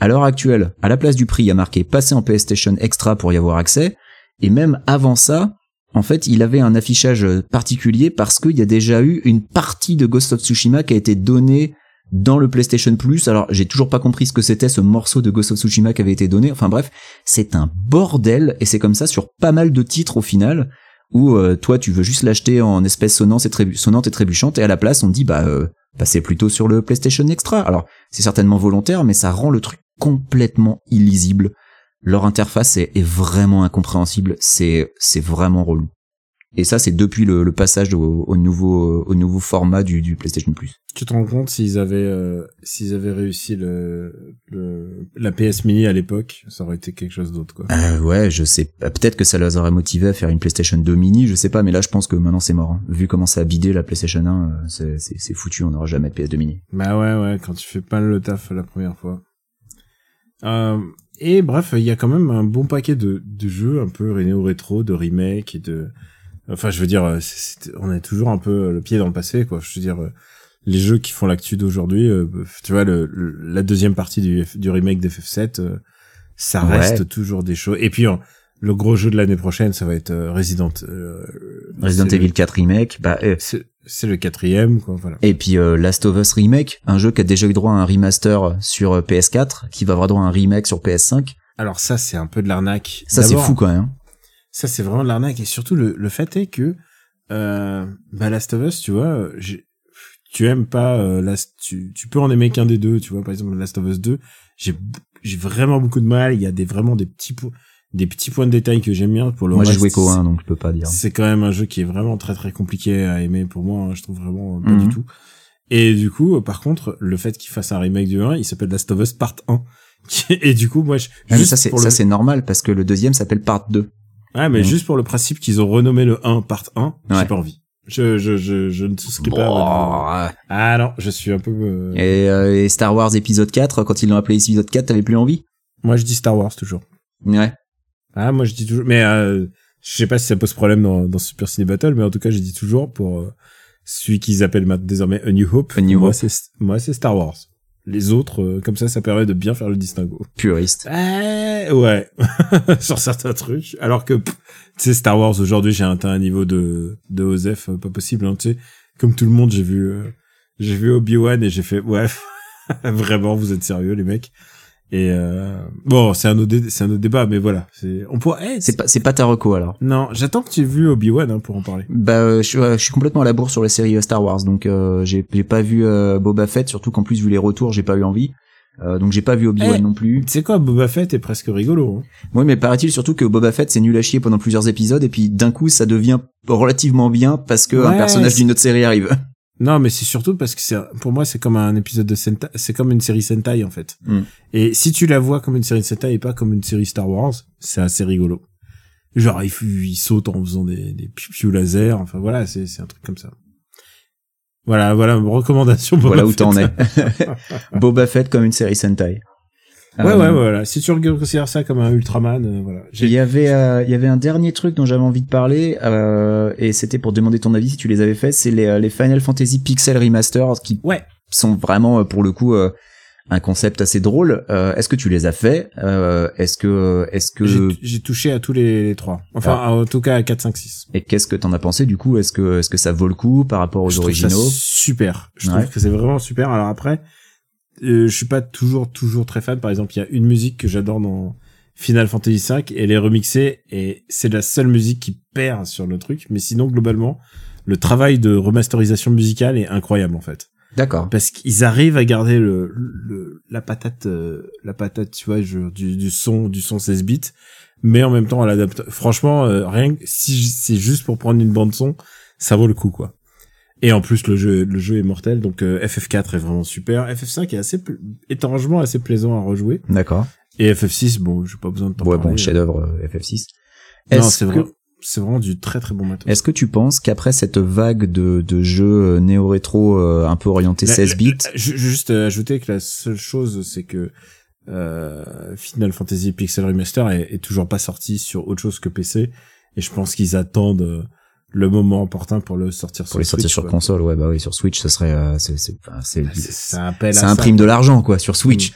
À l'heure actuelle, à la place du prix, il y a marqué passer en PlayStation Extra pour y avoir accès, et même avant ça, en fait, il avait un affichage particulier parce qu'il y a déjà eu une partie de Ghost of Tsushima qui a été donnée dans le PlayStation Plus. Alors, j'ai toujours pas compris ce que c'était ce morceau de Ghost of Tsushima qui avait été donné. Enfin bref, c'est un bordel et c'est comme ça sur pas mal de titres au final où euh, toi tu veux juste l'acheter en espèce sonnante et, trébu- sonnante et trébuchante et à la place on dit bah euh, passez plutôt sur le PlayStation Extra. Alors, c'est certainement volontaire mais ça rend le truc complètement illisible. Leur interface est, est vraiment incompréhensible, c'est c'est vraiment relou. Et ça, c'est depuis le, le passage au, au nouveau au nouveau format du, du PlayStation Plus. Tu te rends compte s'ils avaient euh, s'ils avaient réussi le, le la PS Mini à l'époque, ça aurait été quelque chose d'autre quoi. Euh, ouais, je sais. pas. Peut-être que ça les aurait motivés à faire une PlayStation 2 mini, je sais pas. Mais là, je pense que maintenant c'est mort. hein. Vu comment ça a bidé la PlayStation 1, euh, c'est- foutu. On n'aura jamais de PS2 mini. Bah ouais ouais, quand tu fais pas le taf la première fois. Euh, et bref, il y a quand même un bon paquet de, de jeux un peu néo-rétro, de remake et de enfin je veux dire euh, on est toujours un peu le pied dans le passé quoi. Je veux dire euh, les jeux qui font l'actu d'aujourd'hui, euh, tu vois le, le- la deuxième partie du du remake d'FF7 euh, ça Ouais. reste toujours des choses et puis euh, le gros jeu de l'année prochaine, ça va être euh, Resident euh, Resident le- Evil 4 remake. Bah, euh, C'est le quatrième, quoi, voilà. et puis euh, Last of Us remake, un jeu qui a déjà eu droit à un remaster sur euh, PS4, qui va avoir droit à un remake sur PS5. Alors ça, c'est un peu de l'arnaque. Ça, c'est fou quand même. Ça, c'est vraiment de l'arnaque. Et surtout, le, le fait est que, euh, bah, Last of Us, tu vois, j'ai- tu aimes pas, euh, Last, tu, tu peux en aimer qu'un des deux, tu vois, par exemple, Last of Us 2, j'ai, j'ai vraiment beaucoup de mal. Il y a des, vraiment des petits, po- des petits points de détail que j'aime bien. Pour le Moi, j'ai joué qu'au c'est- 1, donc je peux pas dire. C'est quand même un jeu qui est vraiment très très compliqué à aimer pour moi, hein, je trouve vraiment pas Mhm. du tout. Et du coup, euh, par contre, le fait qu'il fasse un remake du 1, il s'appelle Last of Us Part 1. [LAUGHS] Et du coup, moi, je, Ah, juste ça, c'est ça, le- c'est normal parce que le deuxième s'appelle Part 2. Ouais, mais Mhm. juste pour le principe qu'ils ont renommé le 1 Part 1, j'ai Ouais. pas envie. Je, je, je, je ne souscris pas. Bon, Ah non, je suis un peu... euh, Et, euh, et Star Wars épisode 4, quand ils l'ont appelé épisode 4, t'avais plus envie? Moi, je dis Star Wars toujours. Ouais. Ah, moi, je dis toujours... Mais euh, je sais pas si ça pose problème dans, dans Super Ciné Battle, mais en tout cas, je dis toujours pour euh, celui qu'ils appellent maintenant désormais A New Hope. A New moi, Hope. c'est moi, c'est Star Wars. Les autres, euh, comme ça, ça permet de bien faire le distinguo. Puriste. Eh, ouais, [LAUGHS] sur certains trucs. Alors que, tu sais, Star Wars, aujourd'hui, j'ai atteint un niveau de, de Osef euh, pas possible, hein, tu sais. Comme tout le monde, j'ai vu, euh, j'ai vu Obi-Wan et j'ai fait, ouais, [LAUGHS] vraiment, vous êtes sérieux, les mecs. Et, euh, bon, c'est un autre, c'est un autre débat, mais voilà. C'est, on pourrait, eh, C'est pas, c'est pas ta reco alors. non, j'attends que tu aies vu Obi-Wan, hein, pour en parler. Bah, euh, je, suis- euh, je suis complètement à la bourre sur la série euh, Star Wars, donc euh, j'ai j'ai pas vu euh, Boba Fett, surtout qu'en plus vu les retours, j'ai pas eu envie. Euh, donc j'ai pas vu Obi-Wan Eh. non plus. Tu sais quoi, Boba Fett est presque rigolo, hein. Oui, mais paraît-il surtout que Boba Fett c'est nul à chier pendant plusieurs épisodes et puis d'un coup ça devient relativement bien parce que un personnage c'est- d'une autre série arrive. Non, mais c'est surtout parce que c'est, pour moi, c'est comme un épisode de Sentai, c'est comme une série Sentai, en fait. Mm. Et si tu la vois comme une série Sentai et pas comme une série Star Wars, c'est assez rigolo. Genre, il, saute en faisant des, des piou laser, enfin voilà, c'est, c'est un truc comme ça. Voilà, voilà, recommandation. Boba voilà où t'en es. [LAUGHS] Boba Fett comme une série Sentai. Ouais, Euh, ouais, voilà. Si tu considères ça comme un Ultraman, euh, voilà. Il y avait, euh, il y avait un dernier truc dont j'avais envie de parler, euh, et c'était pour demander ton avis si tu les avais fait, c'est les, les Final Fantasy Pixel Remaster qui ouais. sont vraiment pour le coup euh, un concept assez drôle. Euh, est-ce que tu les as fait euh, Est-ce que est-ce que J'ai- touché à tous les, les trois. Enfin, Ah. en tout cas à 4, 5, 6. et qu'est-ce que t'en as pensé du coup? Est-ce que est-ce que ça vaut le coup par rapport aux je trouve ça originaux? super. Je Ouais. trouve que c'est vraiment super. Alors après, euh, je suis pas toujours toujours très fan. Par exemple, il y a une musique que j'adore dans Final Fantasy V. Elle est remixée et c'est la seule musique qui perd sur le truc. Mais sinon, globalement, le travail de remasterisation musicale est incroyable en fait. D'accord. Parce qu'ils arrivent à garder le, le la patate, euh, la patate, tu vois, je- du, du son, du son 16 bits, mais en même temps à l'adapte. Franchement, euh, rien que si c'est juste pour prendre une bande son, ça vaut le coup quoi. Et en plus le jeu, le jeu est mortel, donc euh, FF4 est vraiment super. FF5 est assez étrangement assez plaisant à rejouer. D'accord. Et FF6, bon, j'ai pas besoin de t'en Ouais, parler. bon, chef-d'œuvre euh, FF6. Non, c'est que- vrai. C'est vraiment du très très bon matos. Est-ce que tu penses qu'après cette vague de, de jeux euh, néo-rétro euh, un peu orientés La- 16 bits, juste euh, ajouter que la seule chose, c'est que euh, Final Fantasy Pixel Remaster est, est toujours pas sorti sur autre chose que PC, et je pense qu'ils attendent euh, le moment opportun pour le sortir pour sur les sortir Switch, sur quoi. console, ouais, bah oui, sur Switch, ce serait, euh, c'est, c'est, c'est, Bah, ça ça ça. imprime de l'argent, quoi, sur Switch. Mm.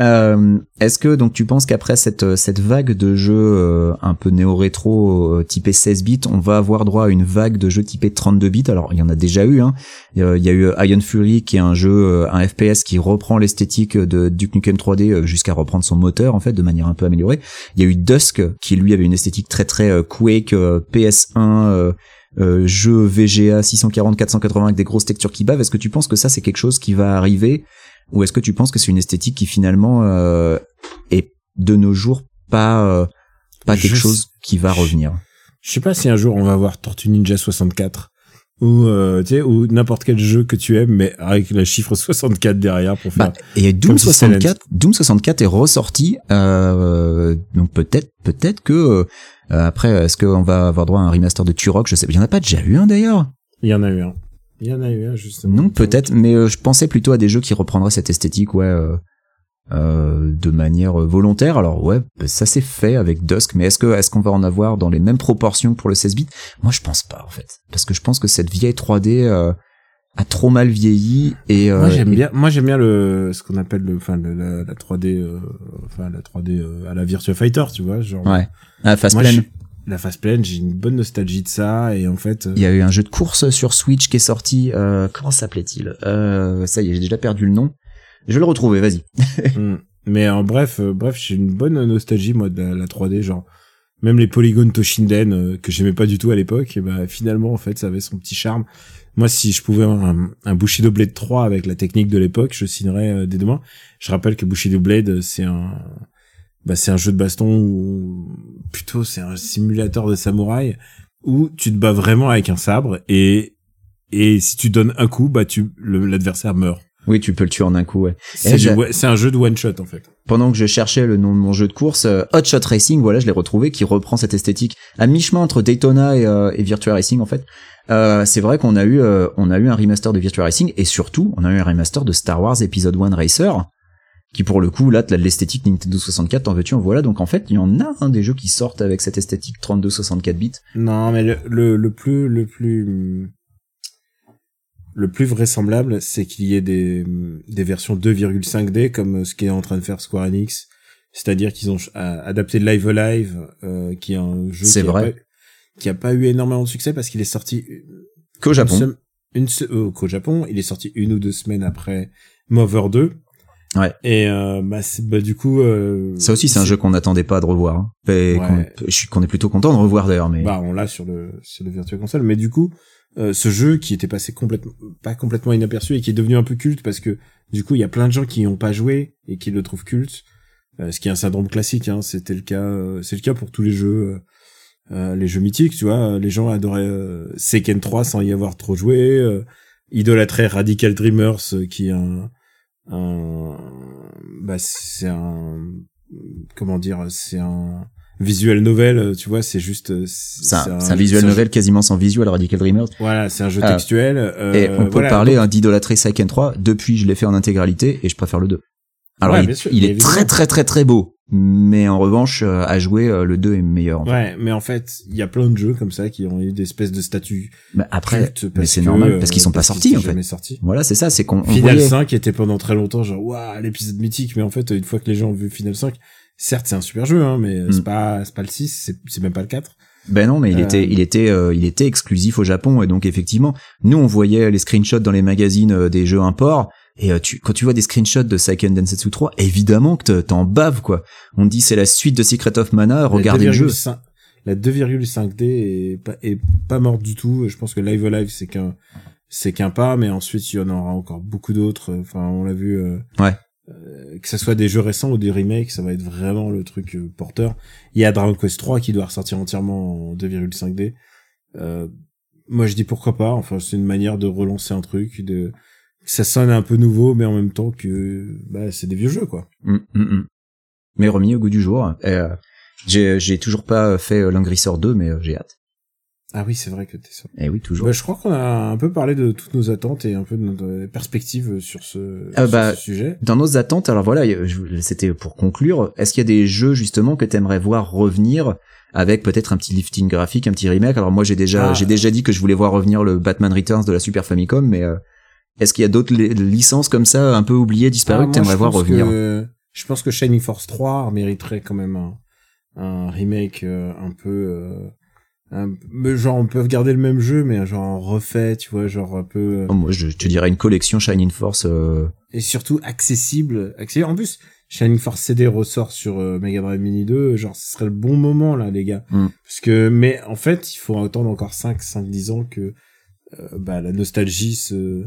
Euh, est-ce que donc tu penses qu'après cette euh, cette vague de jeux euh, un peu néo-rétro euh, typé 16 bits, on va avoir droit à une vague de jeux typés 32 bits? Alors il y en a déjà eu. Hein. Il y a- eu Iron Fury qui est un jeu, euh, un FPS qui reprend l'esthétique de Duke Nukem 3D euh, jusqu'à reprendre son moteur en fait de manière un peu améliorée. Il y a eu Dusk qui lui avait une esthétique très très euh, Quake euh, PS1. Euh, jeu VGA 640 480 avec des grosses textures qui bavent. Est-ce que tu penses que ça c'est quelque chose qui va arriver ou est-ce que tu penses que c'est une esthétique qui finalement euh, est de nos jours pas euh, pas quelque Je chose qui va revenir? Je sais pas si un jour on va voir Tortue Ninja 64 ou euh, tu sais ou n'importe quel jeu que tu aimes, mais avec la chiffre 64 derrière pour faire. Bah, et Doom Comme si c'était 64 Doom 64 est ressorti euh, donc peut-être peut-être que euh, après est-ce qu'on va avoir droit à un remaster de Turok? Je sais il y en a pas déjà eu un d'ailleurs? Il y en a eu un. Il y en a eu un justement. non peut-être mais euh, je pensais plutôt à des jeux qui reprendraient cette esthétique ouais euh, euh, de manière volontaire. Alors ouais ça s'est fait avec Dusk mais est-ce que est-ce qu'on va en avoir dans les mêmes proportions pour le 16 bits? Moi je pense pas en fait. Parce que je pense que cette vieille 3D euh, a trop mal vieilli et euh, Moi j'aime et- bien, moi j'aime bien le ce qu'on appelle le, enfin la, la 3D, euh, enfin la 3D euh, à la Virtua Fighter, tu vois, genre. ouais ah, Fast Moi, Plane. je- la Fast Plane, j'ai une bonne nostalgie de ça et en fait. euh, Il y a eu un jeu de course sur Switch qui est sorti. Euh, comment s'appelait-il euh, Ça y est, j'ai déjà perdu le nom. Je vais le retrouver. Vas-y. hmm. [LAUGHS] Mais en bref, bref, j'ai une bonne nostalgie moi de la, la 3D, genre même les polygones Toshinden euh, que j'aimais pas du tout à l'époque, et bah finalement en fait ça avait son petit charme. Moi, si je pouvais avoir un, un Bushido Blade 3 avec la technique de l'époque, je signerais euh, dès demain. Je rappelle que Bushido Blade, euh, c'est un, bah, c'est un jeu de baston ou plutôt c'est un simulateur de samouraï où tu te bats vraiment avec un sabre et et si tu donnes un coup, bah tu l'adversaire meurt. Oui, tu peux le tuer en un coup. Ouais. C'est Eh, un jeu de one shot en fait. Pendant que je cherchais le nom de mon jeu de course, euh, Hot Shot Racing, voilà, je l'ai retrouvé, qui reprend cette esthétique à mi-chemin entre Daytona et, euh, et Virtua Racing en fait. Euh, c'est vrai qu'on a eu, euh, on a eu un remaster de Virtua Racing et surtout, on a eu un remaster de Star Wars Episode 1 Racer, qui pour le coup, là, de l'esthétique Nintendo 64, en veux-tu, en voilà. Donc en fait, il y en a un des jeux qui sortent avec cette esthétique 32-64 bits. Non, mais le, le plus, le plus, le plus vraisemblable, c'est qu'il y ait des, des versions 2,5D comme ce qu'est en train de faire Square Enix. C'est-à-dire qu'ils ont a- adapté Live Alive, euh, qui est un jeu C'est qui, a vrai. pas, qui a pas eu énormément de succès parce qu'il est sorti Qu'au une Japon. sem- une euh, qu'au Japon, il est sorti une ou deux semaines après Mover 2. Ouais. Et euh, bah, bah du coup, euh, Ça aussi, c'est un jeu qu'on n'attendait pas de revoir. hein. Et Ouais. qu'on est plutôt content de revoir d'ailleurs, mais Bah, on l'a sur le sur le Virtua Console, mais du coup, euh, ce jeu qui était passé complètement pas complètement inaperçu et qui est devenu un peu culte parce que du coup, il y a plein de gens qui y ont pas joué et qui le trouvent culte, euh, ce qui est un syndrome classique. Hein, C'était le cas, euh, c'est le cas pour tous les jeux, euh, euh, les jeux mythiques. Tu vois, les gens adoraient Seiken 3 sans y avoir trop joué, idolâtraient Radical Dreamers qui est un un bah c'est un comment dire c'est un visual novel euh, tu vois c'est juste euh, c'est un, c'est un visual novel quasiment sans visual Radical Dreamers. voilà c'est un jeu Ah. textuel euh, et on peut voilà, parler donc- hein, d'idolâtrer Seiken 3. Depuis, je l'ai fait en intégralité et je préfère le 2. Alors, Ouais, il, bien sûr, il est évidemment. très très très très beau. mais en revanche, euh, à jouer, euh, le 2 est meilleur. en fait. Ouais, mais en fait, il y a plein de jeux comme ça qui ont eu des espèces de statuts Mais après, mais c'est normal parce qu'ils sont euh, pas sortis en fait. jamais sortis. Voilà, c'est ça, c'est qu'on on Final voyait- 5 était pendant très longtemps genre waouh l'épisode mythique mais en fait une fois que les gens ont vu Final 5 certes c'est un super jeu hein mais Mm. c'est pas c'est pas le 6 c'est même pas le 4 Ben non, mais il Euh, était, il était, euh, il était exclusif au Japon et donc effectivement, nous on voyait les screenshots dans les magazines euh, des jeux import et euh, tu, quand tu vois des screenshots de Seiken Densetsu 3, évidemment que te- t'en baves quoi. On te dit c'est la suite de Secret of Mana, regardez le jeu. 2,5 la 2,5D est pas est pas morte du tout je pense que Live Alive c'est qu'un c'est qu'un pas mais ensuite il y en aura encore beaucoup d'autres enfin on l'a vu euh, Ouais. Euh, que ce soit des jeux récents ou des remakes ça va être vraiment le truc euh, porteur il y a Dragon Quest 3 qui doit ressortir entièrement en 2,5D euh, moi je dis pourquoi pas enfin c'est une manière de relancer un truc de ça sonne un peu nouveau mais en même temps que bah c'est des vieux jeux quoi Mm, mm, mm. Mais remis au goût du jour. Euh, j'ai, toujours pas fait Langrisseur 2, mais j'ai hâte. Ah oui c'est vrai que t'es ça Et oui, toujours. Bah, je crois qu'on a un peu parlé de toutes nos attentes et un peu de notre perspective sur ce, sur bah, ce sujet. Dans nos attentes, alors voilà, c'était pour conclure. Est-ce qu'il y a des jeux justement que t'aimerais voir revenir avec peut-être un petit lifting graphique, un petit remake? Alors moi j'ai déjà, Ah. j'ai déjà dit que je voulais voir revenir le Batman Returns de la Super Famicom, mais euh, est-ce qu'il y a d'autres li- licences comme ça un peu oubliées, disparues Ah, que t'aimerais voir revenir? que- je pense que Shining Force 3 mériterait quand même un, un remake euh, un peu... un- mais genre, on peut garder le même jeu, mais genre refait, tu vois, genre un peu... euh, Oh, Moi je te dirais une collection Shining Force. euh, et surtout accessible. accessible. En plus, Shining Force CD ressort sur euh, Mega Drive Mini 2, genre ce serait le bon moment là les gars. Mm. Parce que mais en fait, il faut attendre encore 5 5 10 ans que euh, bah la nostalgie se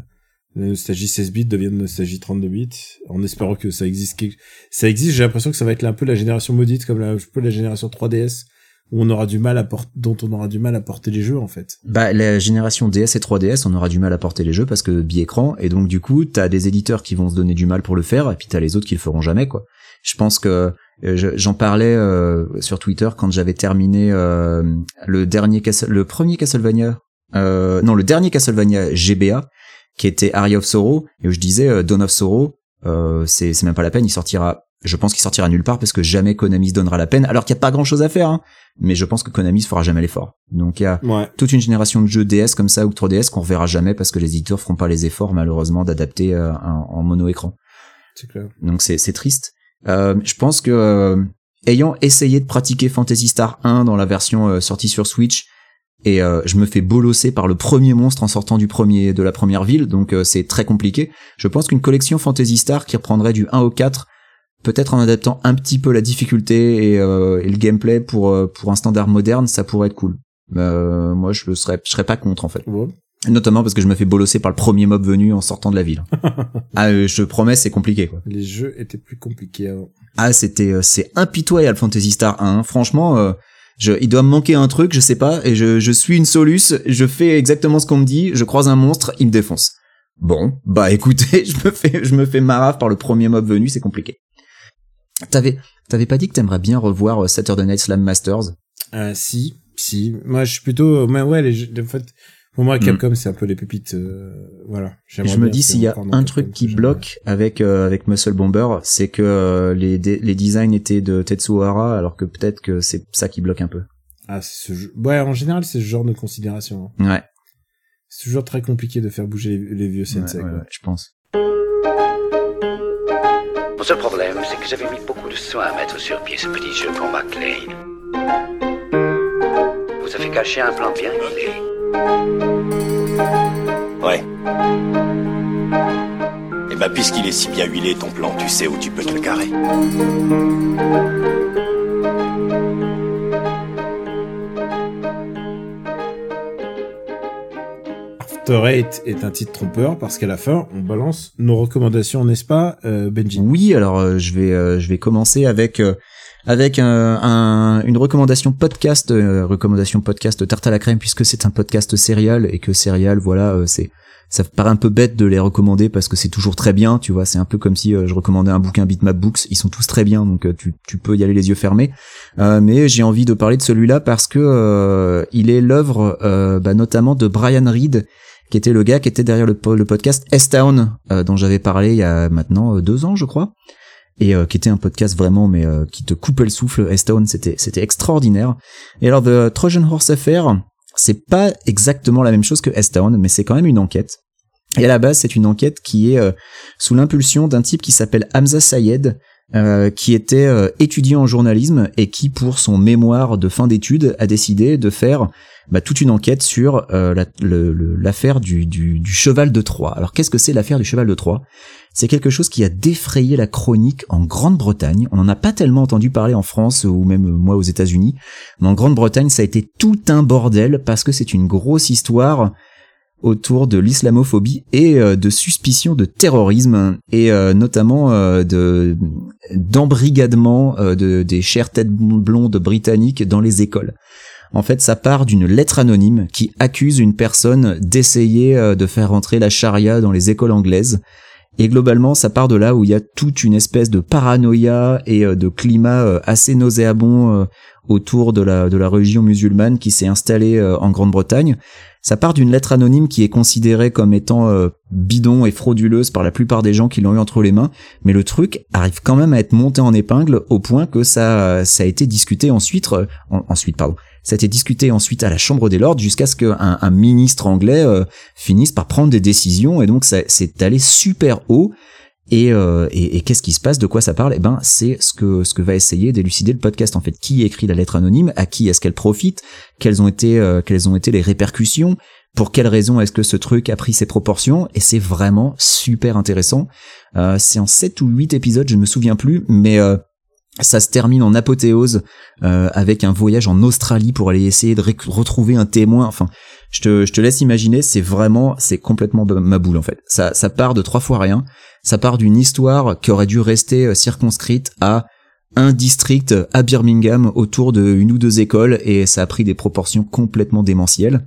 la nostalgie 16 bits devienne nostalgie 32 bits en espérant que ça existe quelque- ça existe, j'ai l'impression que ça va être un peu la génération maudite comme la, un peu la génération 3DS on aura du mal à dont on aura du mal à porter les jeux en fait. Bah, la génération DS et 3DS, on aura du mal à porter les jeux parce que bi-écran, et donc du coup, t'as des éditeurs qui vont se donner du mal pour le faire, et puis t'as les autres qui le feront jamais, quoi. Je pense que euh, je- j'en parlais euh, sur Twitter quand j'avais terminé euh, le dernier le premier Castlevania, euh, non, le dernier Castlevania GBA, qui était Aria of Sorrow, et où je disais euh, Dawn of Sorrow, euh, c'est même pas la peine, il sortira. Je pense qu'il sortira nulle part parce que jamais Konami se donnera la peine, alors qu'il y a pas grand chose à faire, hein. Mais je pense que Konami se fera jamais l'effort. Donc il y a Ouais. toute une génération de jeux DS comme ça ou 3DS qu'on reverra jamais parce que les éditeurs feront pas les efforts malheureusement d'adapter euh, en mono écran. C'est clair. Donc c'est triste. Euh, je pense que euh, ayant essayé de pratiquer Fantasy Star 1 dans la version euh, sortie sur Switch et euh, je me fais bolosser par le premier monstre en sortant du premier de la première ville donc euh, c'est très compliqué. Je pense qu'une collection Fantasy Star qui reprendrait du 1 au 4 peut-être en adaptant un petit peu la difficulté et, euh, et le gameplay pour euh, pour un standard moderne, ça pourrait être cool. Euh, moi je serais je serais pas contre en fait. Bon. Notamment parce que je me fais bolosser par le premier mob venu en sortant de la ville. [LAUGHS] ah, euh, je te promets, c'est compliqué quoi. Les jeux étaient plus compliqués avant. Ah, c'était c'est impitoyable Fantasy Star 1. hein. Franchement, euh, je, il doit me manquer un truc, je sais pas, et je, je suis une soluce, je fais exactement ce qu'on me dit, je croise un monstre, il me défonce. Bon, bah [LAUGHS] écoutez, je me fais je me fais marave par le premier mob venu, c'est compliqué. T'avais t'avais pas dit que t'aimerais bien revoir euh, Saturday Night Slam Masters? Euh, si, si. Moi, je suis plutôt, mais ouais, les en fait, pour moi, Mm. Capcom, c'est un peu les pépites, euh, voilà. Je me dis s'il y a un truc qui bloque avec euh, avec Muscle Bomber, c'est que euh, les les designs étaient de Tetsuo Hara, alors que peut-être que c'est ça qui bloque un peu. Ah, ce jeu. Ouais, en général, c'est ce genre de considération. hein. Ouais, C'est toujours très compliqué de faire bouger les, les vieux sensei. ouais, ouais, je pense. Mon seul problème, c'est que j'avais mis beaucoup de soin à mettre sur pied ce petit jeu pour McLean. Vous avez caché un plan bien huilé. Ouais. Et bah, puisqu'il est si bien huilé, ton plan, tu sais où tu peux te le carrer. Eight est un titre trompeur parce qu'à la fin, on balance nos recommandations, n'est-ce pas, euh, Benji? Oui, alors euh, je vais euh, je vais commencer avec avec un, un- une recommandation podcast, euh, recommandation podcast tarte à la crème puisque c'est un podcast serial et que serial voilà euh, c'est ça paraît un peu bête de les recommander parce que c'est toujours très bien, tu vois, c'est un peu comme si je recommandais un bouquin Bitmap Books, ils sont tous très bien donc tu, tu peux y aller les yeux fermés. Mais j'ai envie de parler de celui-là parce que il est l'œuvre bah, notamment de Brian Reed qui était le gars qui était derrière le, po- le podcast S-Town euh, dont j'avais parlé il y a maintenant euh, deux ans je crois et qui était un podcast vraiment mais qui te coupait le souffle. Estown, c'était c'était extraordinaire. Et alors The Trojan Horse Affair, c'est pas exactement la même chose que Estown, mais c'est quand même une enquête. Et à la base, c'est une enquête qui est sous l'impulsion d'un type qui s'appelle Hamza Sayed, euh, qui était euh, étudiant en journalisme et qui, pour son mémoire de fin d'études, a décidé de faire bah, toute une enquête sur euh, l'affaire du, du, du, cheval de Troie. Alors qu'est-ce que c'est l'affaire du cheval de Troie? C'est quelque chose qui a défrayé la chronique en Grande-Bretagne. On n'en a pas tellement entendu parler en France ou même moi aux États-Unis, mais en Grande-Bretagne ça a été tout un bordel parce que c'est une grosse histoire autour de l'islamophobie et euh, de suspicion de terrorisme et euh, notamment euh, de d'embrigadement de, des chères têtes blondes britanniques dans les écoles. En fait, ça part d'une lettre anonyme qui accuse une personne d'essayer de faire rentrer la charia dans les écoles anglaises. Et globalement, ça part de là où il y a toute une espèce de paranoïa et de climat assez nauséabond autour de la religion musulmane qui s'est installée en Grande-Bretagne. Ça part d'une lettre anonyme qui est considérée comme étant euh, bidon et frauduleuse par la plupart des gens qui l'ont eu entre les mains, mais le truc arrive quand même à être monté en épingle au point que ça, a été discuté ensuite, euh, ensuite pardon, ça a été discuté ensuite à la Chambre des Lords jusqu'à ce qu'un un ministre anglais euh, finisse par prendre des décisions et donc ça c'est allé super haut euh, et, et, qu'est-ce qui se passe De quoi ça parle? Eh ben, c'est ce que ce que va essayer d'élucider le podcast. En fait, qui écrit la lettre anonyme? À qui est-ce qu'elle profite? Quelles ont été euh, quelles ont été les répercussions? Pour quelles raisons est-ce que ce truc a pris ses proportions? Et c'est vraiment super intéressant. Euh, c'est en 7 ou 8 épisodes, je ne me souviens plus, mais ça se termine en apothéose avec un voyage en Australie pour aller essayer de retrouver un témoin. Enfin, je te, je te laisse imaginer, c'est vraiment, c'est complètement ma boule en fait. Ça, ça part de trois fois rien. Ça part d'une histoire qui aurait dû rester euh, circonscrite à un district à Birmingham autour de une ou deux écoles et ça a pris des proportions complètement démentielles.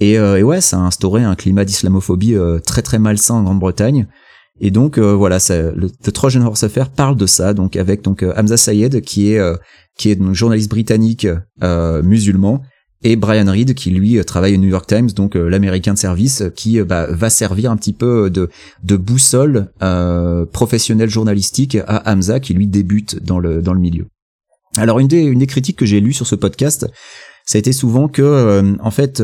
Et, euh, et ouais, ça a instauré un climat d'islamophobie euh, très très malsain en Grande-Bretagne. Et donc voilà, ça, le The Trojan Horse Affair parle de ça, donc avec donc Hamza Sayed qui est qui est donc journaliste britannique musulman et Brian Reed qui lui travaille au New York Times, donc euh, l'américain de service, qui euh, bah, va servir un petit peu de, de boussole euh, professionnelle journalistique à Hamza qui lui débute dans le, dans le milieu. Alors une des, une des critiques que j'ai lues sur ce podcast, ça a été souvent que euh, en fait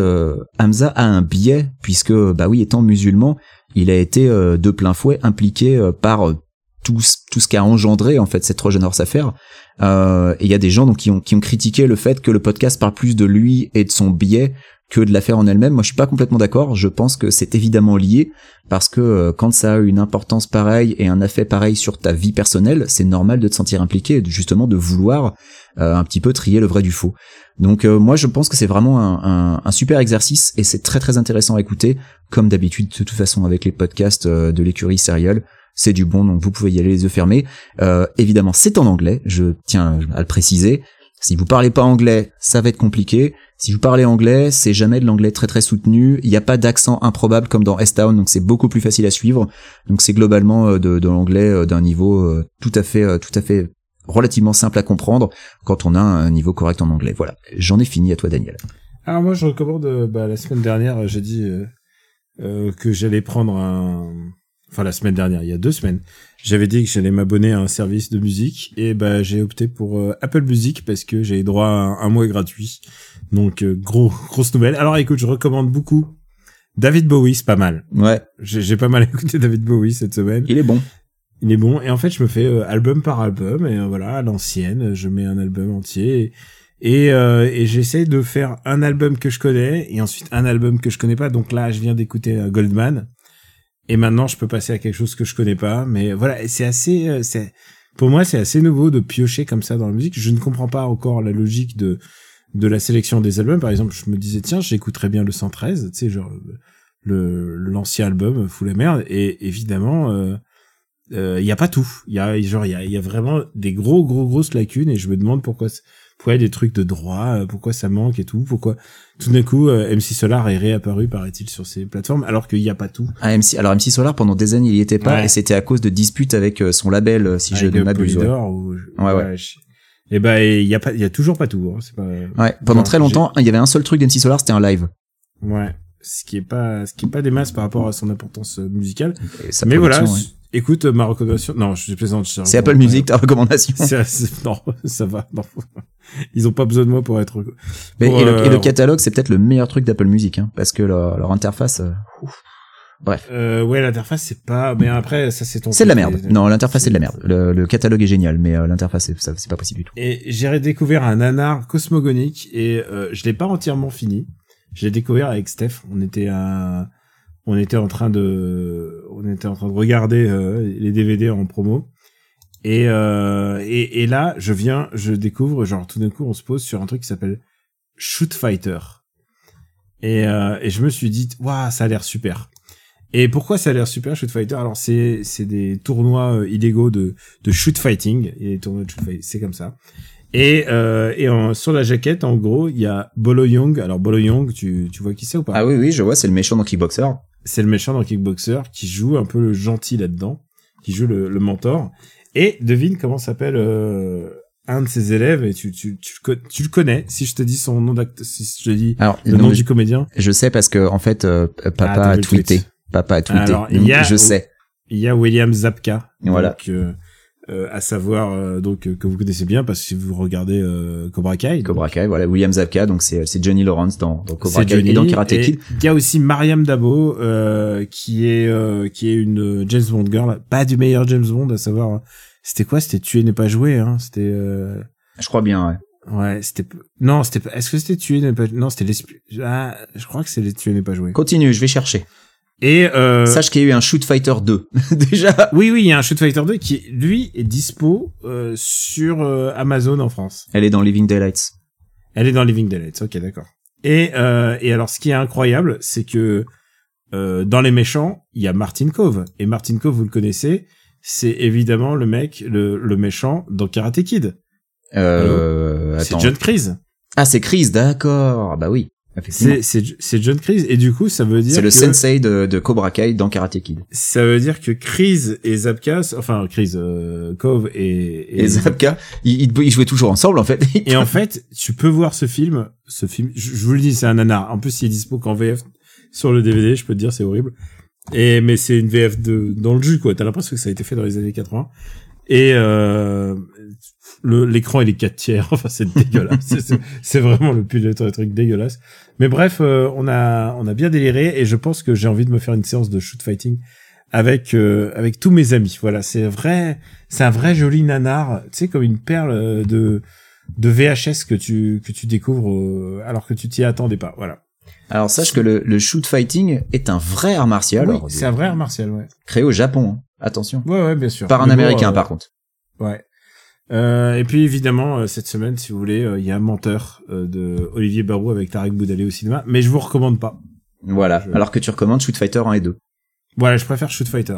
Hamza a un biais puisque bah oui étant musulman, il a été de plein fouet impliqué par tout, tout ce qu'a engendré en fait cette Trojan Horse affaire. Euh, et il y a des gens donc qui ont qui ont critiqué le fait que le podcast parle plus de lui et de son biais que de l'affaire en elle-même. Moi, je suis pas complètement d'accord. Je pense que c'est évidemment lié parce que euh, quand ça a une importance pareille et un effet pareil sur ta vie personnelle, c'est normal de te sentir impliqué et justement de vouloir euh, un petit peu trier le vrai du faux. Donc moi, je pense que c'est vraiment un, super exercice et c'est très très intéressant à écouter, comme d'habitude de toute façon avec les podcasts de l'écurie Serial c'est du bon, donc vous pouvez y aller les yeux fermés. Euh, évidemment, c'est en anglais, je tiens à le préciser. Si vous parlez pas anglais, ça va être compliqué. Si vous parlez anglais, c'est jamais de l'anglais très très soutenu. Il n'y a pas d'accent improbable comme dans S-Town, donc c'est beaucoup plus facile à suivre. Donc c'est globalement euh, de, l'anglais euh, d'un niveau tout à fait, tout à fait relativement simple à comprendre quand on a un niveau correct en anglais. Voilà, j'en ai fini à toi Daniel. Alors moi je recommande, bah, la semaine dernière j'ai dit que j'allais prendre un enfin la semaine dernière, il y a deux semaines, j'avais dit que j'allais m'abonner à un service de musique et bah j'ai opté pour euh, Apple Music parce que j'ai droit à un, mois gratuit. Donc euh, gros [LAUGHS] grosse nouvelle. Alors écoute, je recommande beaucoup David Bowie, c'est pas mal. Ouais. J'ai pas mal [LAUGHS] écouté David Bowie cette semaine. Il est bon. Il est bon et en fait je me fais euh, album par album et voilà à l'ancienne, je mets un album entier et, et j'essaye de faire un album que je connais et ensuite un album que je connais pas. Donc là, je viens d'écouter Goldman et maintenant, je peux passer à quelque chose que je connais pas. Mais voilà, c'est assez, euh, c'est, pour moi, c'est assez nouveau de piocher comme ça dans la musique. Je ne comprends pas encore la logique de, de la sélection des albums. Par exemple, je me disais, tiens, j'écouterais bien le 113, tu sais, genre, le, l'ancien album, Fou la merde. Et évidemment, euh, euh, il y a pas tout. Il y a, genre, il y a, y a vraiment des gros, gros, grosses lacunes et je me demande pourquoi, pourquoi des trucs de droit, euh, pourquoi ça manque et tout, pourquoi tout d'un coup euh, MC Solar est réapparu paraît-il sur ces plateformes alors qu'il n'y a pas tout. Ah, MC alors MC Solar pendant des années il y était pas et c'était à cause de disputes avec euh, son label si je ne m'abuse. Ouais ouais. ouais. Et ben il y a pas il y a toujours pas tout. Hein. C'est pas. Ouais pendant très longtemps il y avait un seul truc d'MC Solar c'était un live. Ouais ce qui est pas ce qui est pas des masses par rapport à son importance musicale. Mais voilà Écoute, ma recommandation. Non, je suis plaisante. C'est Apple Music ta recommandation. [LAUGHS] Non, ça va. Non. Ils ont pas besoin de moi pour être. Mais- et, le, et le euh, catalogue, c'est peut-être le meilleur truc d'Apple Music, hein, parce que leur, leur interface, euh, bref, Euh, ouais, l'interface c'est pas. Mais après, ça c'est ton. c'est de la merde. Non, l'interface c'est de la merde. Le, le catalogue est génial, mais euh, l'interface c'est ça- c'est pas possible du tout. Et j'ai découvert un nanar cosmogonique et euh, je l'ai pas entièrement fini. Je l'ai découvert avec Steph. On était à, on était en train de, on était en train de regarder euh, les DVD en promo. Et, euh, et et là, je viens, je découvre, genre tout d'un coup, on se pose sur un truc qui s'appelle Shoot Fighter. Et euh, et je me suis dit, waouh, ça a l'air super. Et pourquoi ça a l'air super Shoot Fighter? Alors c'est c'est des tournois illégaux de de shoot fighting et les tournois de shoot fighting, c'est comme ça. Et et sur la jaquette en gros, il y a Bolo Young. Alors Bolo Young, tu tu vois qui c'est ou pas? Ah oui, oui, je vois, c'est le méchant dans Kickboxer. C'est le méchant dans Kickboxer qui joue un peu le gentil là-dedans, qui joue le, le mentor. Et devine comment s'appelle euh, un de ses élèves et tu tu tu, le co- tu le connais si je te dis son nom d'acteur si je te dis Alors, le non, nom du comédien. je sais parce que en fait, euh, papa Ah, a tweeté. tweet. Papa a tweeté. Alors, il y a- je sais. Il y a William Zapka. Voilà. Donc, euh, euh, à savoir euh, donc euh, que vous connaissez bien parce que si vous regardez euh, Cobra Kai. Cobra Kai, voilà, William Zabka, donc c'est c'est Johnny Lawrence dans, dans Cobra Kai Johnny et dans Karate Kid. Il y a aussi Mariam Dabo euh, qui est euh, qui est une James Bond girl, pas du meilleur James Bond à savoir. C'était quoi? C'était tuer n'est pas joué. Hein. C'était euh, Je crois bien, ouais. ouais. C'était non. C'était est-ce que c'était tuer n'est pas non C'était l'espi- ah, je crois que c'est les tuer n'est pas joué. Continue, je vais chercher. Et euh, Sache qu'il y a eu un Shoot Fighter 2. [LAUGHS] Déjà. oui oui il y a un Shoot Fighter 2 qui lui est dispo euh, sur euh, Amazon en France. Elle est dans Living Daylights. Elle est dans Living Daylights, ok, d'accord. Et, euh, et alors, ce qui est incroyable, c'est que euh, dans les méchants, il y a Martin Cove. Et Martin Cove, vous le connaissez, c'est évidemment le mec, le, le méchant dans Karate Kid. Euh, C'est. John Kreese. Ah, c'est Chris, d'accord. Bah oui. C'est John Kreese. Et du coup, ça veut dire C'est le sensei de, de Cobra Kai dans Karate Kid. ça veut dire que Kreese et Zapka, enfin Kreese, euh, Cove et Et, Zabka, ils, ils, ils jouaient toujours ensemble, en fait. Et en fait, tu peux voir ce film, ce film, je, je vous le dis, c'est un nanar. En plus, il est dispo qu'en VF sur le DVD, je peux te dire, c'est horrible. Et, mais c'est une VF de, dans le jus, quoi. T'as l'impression que ça a été fait dans les années 80. Et, euh, l'écran, il est 4 tiers. [LAUGHS] Enfin, c'est dégueulasse. c'est, vraiment le plus de truc dégueulasse. Mais bref, euh, on a, on a bien déliré et je pense que j'ai envie de me faire une séance de shoot fighting avec, euh, avec tous mes amis. Voilà. C'est vrai, c'est un vrai joli nanar. Tu sais, comme une perle euh, de, de VHS que tu que tu découvres euh, alors que tu t'y attendais pas. Voilà. Alors, sache que le, le shoot fighting est un vrai art martial. Oui, c'est un vrai art martial, ouais. Créé au Japon. hein. Attention. Ouais, ouais, bien sûr. Par un Mais américain, euh, par contre. Ouais. Euh, et puis évidemment euh, cette semaine, si vous voulez, euh, il y a Menteur euh, de Olivier Barou avec Tarek Boudalé au cinéma, mais je vous recommande pas. Voilà. je- Alors que tu recommandes Shoot Fighter 1 et 2. Voilà, je préfère Shoot Fighter.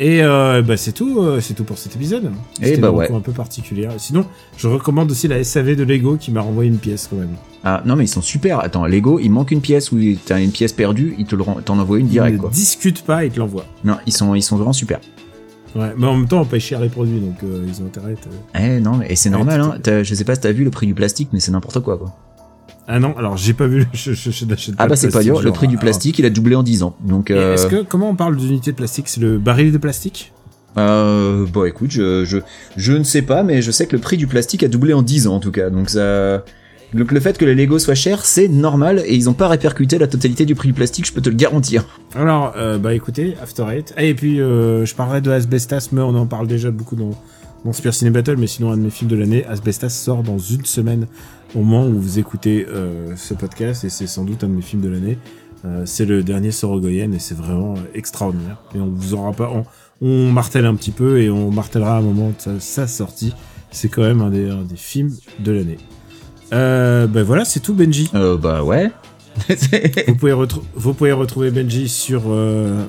Et euh, bah c'est tout, euh, c'est tout pour cet épisode. Eh C'était bah ouais. un peu particulière. Sinon, je recommande aussi la SAV de Lego qui m'a renvoyé une pièce quand même. Ah, non, mais ils sont super. Attends, Lego, il manque une pièce ou t'as une pièce perdue, il te le t'en envoie une direct, Ils quoi. discutent pas et te l'envoient. Non, ils sont, ils sont vraiment super. Ouais, mais en même temps, on paye cher les produits, donc euh, ils ont intérêt. te- Eh, non, mais et c'est normal, hein. Je sais pas si t'as vu le prix du plastique, mais c'est n'importe quoi, quoi. Ah non, alors j'ai pas vu. [LAUGHS] Je, je, je n'achète Ah bah c'est pas dur, le prix du alors- plastique, il a doublé en 10 ans. Donc, euh, Est-ce que comment on parle d'unité de plastique? C'est le baril de plastique? Euh, bon écoute, je, je, je ne sais pas, mais je sais que le prix du plastique a doublé en 10 ans en tout cas. Donc ça, donc le fait que les Lego soient chers, c'est normal et ils ont pas répercuté la totalité du prix du plastique, je peux te le garantir. Alors, euh, bah écoutez, After Eight. Ah, et puis, euh, je parlerai de Asbestas, mais on en parle déjà beaucoup dans, dans Super Ciné Battle, mais sinon, un de mes films de l'année, Asbestas sort dans une semaine au moment où vous écoutez euh, ce podcast, et c'est sans doute un de mes films de l'année. Euh, c'est le dernier Sorogoyen, et c'est vraiment euh, extraordinaire. Et on vous aura pas... On, on martèle un petit peu, et on martèlera à un moment de sa, sa sortie. C'est quand même un des, un des films de l'année. Euh, ben voilà, c'est tout, Benji. Euh, bah ouais. [LAUGHS] Vous pouvez, vous pouvez retrouver Benji sur euh,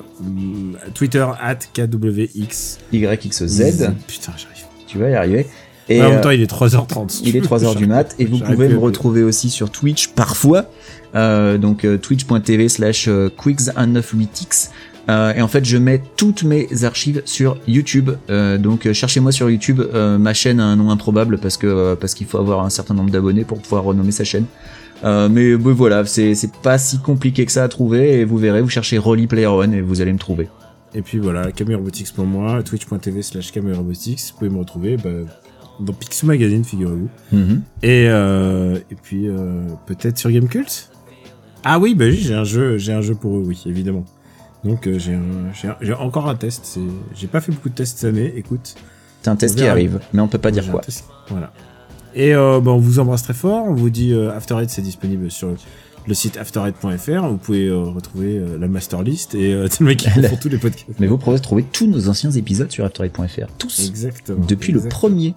Twitter at KWX. YXZ, Putain, j'arrive. tu vas y arriver. Et en même euh, temps, il est 3h30. il est 3h du mat et vous pouvez me retrouver aussi sur Twitch parfois. Euh, donc euh, twitch.tv slash euh, quicks198x. Euh, et en fait, je mets toutes mes archives sur YouTube. Euh, donc, cherchez-moi sur YouTube. Euh, ma chaîne a un nom improbable parce que euh, parce qu'il faut avoir un certain nombre d'abonnés pour pouvoir renommer sa chaîne. Euh, mais, mais voilà, c'est c'est pas si compliqué que ça à trouver et vous verrez, vous cherchez Rolly Player One et vous allez me trouver. Et puis voilà, Camille Robotics pour moi, twitch.tv slash Camille Robotics. Vous pouvez me retrouver bah, dans Pixel Magazine, figurez-vous. Mhm. Et, euh, et puis euh, peut-être sur Gamecult Ah oui, bah oui, j'ai un jeu, j'ai un jeu pour eux, oui, évidemment. Donc euh, j'ai encore un test. J'ai pas fait beaucoup de tests cette année. Écoute, C'est un test qui arrive, mais on peut pas dire quoi. test- Voilà. Et euh, bah, on vous embrasse très fort. On vous dit euh, After Eight, c'est disponible sur le site afterhead.fr. Vous pouvez euh, retrouver la master list et [LAUGHS] le mec qui font tous les podcasts. Mais vous pourrez trouver tous nos anciens épisodes sur Afterite.fr. Tous. Exactement. Depuis le premier.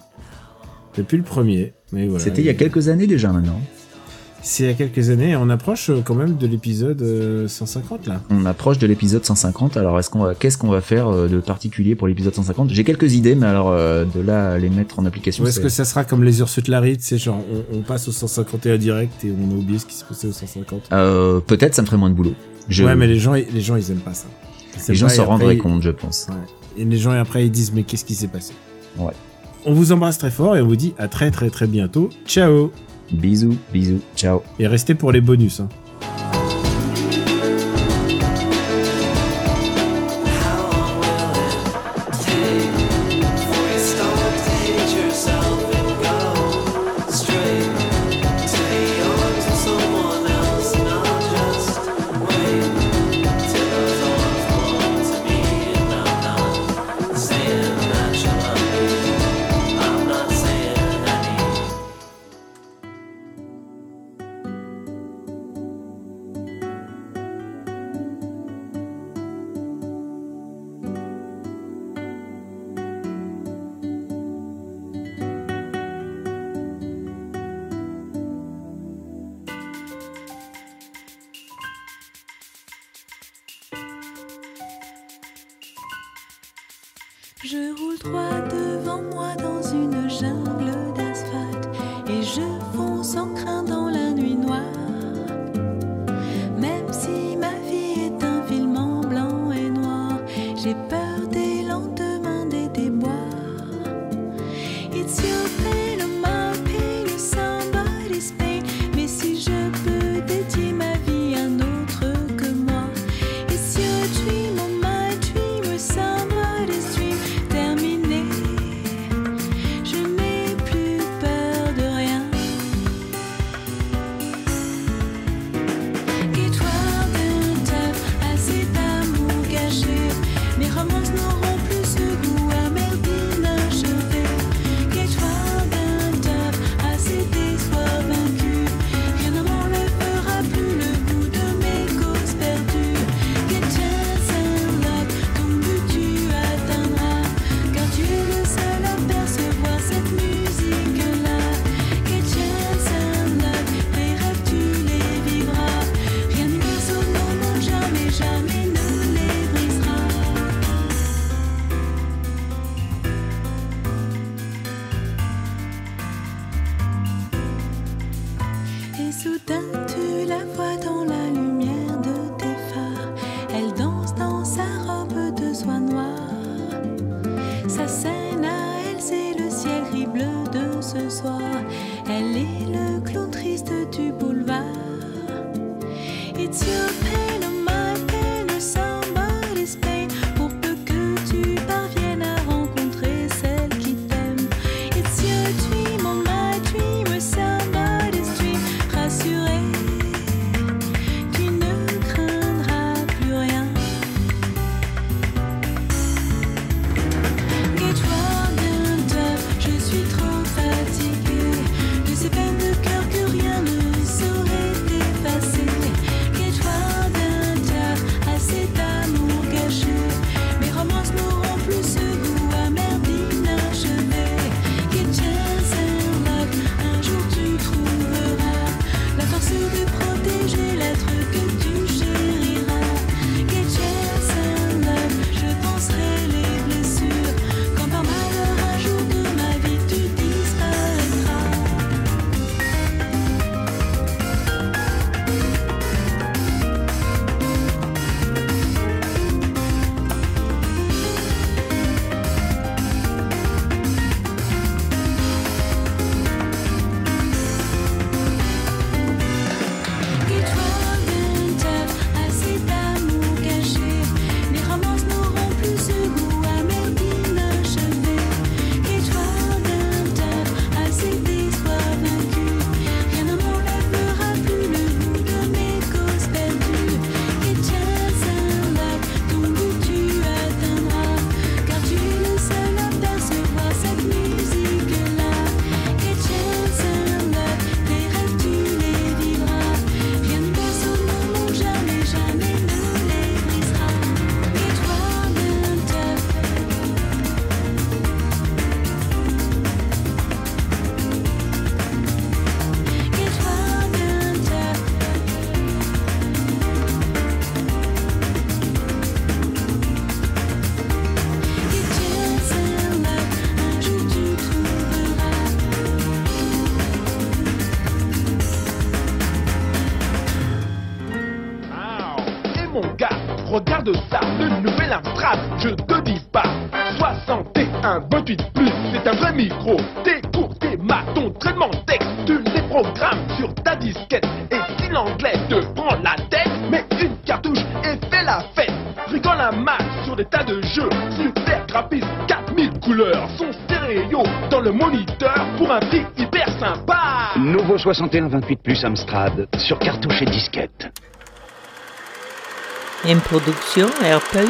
Depuis le premier. Mais voilà. C'était il y a quelques années déjà maintenant. C'est il y a quelques années. et On approche euh, quand même de l'épisode euh, 150 là. On approche de l'épisode 150. Alors, est-ce qu'on va, qu'est-ce qu'on va faire euh, de particulier pour l'épisode 150 J'ai quelques idées, mais alors euh, de là à les mettre en application. Ou est-ce c'est- que ça sera comme les Ursut Larry, sais, genre on, on passe au 151 direct et on a oublié ce qui s'est passé au 150 Euh, peut-être ça me ferait moins de boulot. Je- Ouais, mais les gens, les gens, ils aiment pas ça. Les gens s'en rendraient ils- compte, je pense. Ouais. Et les gens, et après, ils disent, mais qu'est-ce qui s'est passé? Ouais. On vous embrasse très fort et on vous dit à très très très bientôt. Ciao Bisous, bisous, ciao. Et restez pour les bonus. Hein. 61 28 plus Amstrad sur cartouche et disquette. Une production Airplay.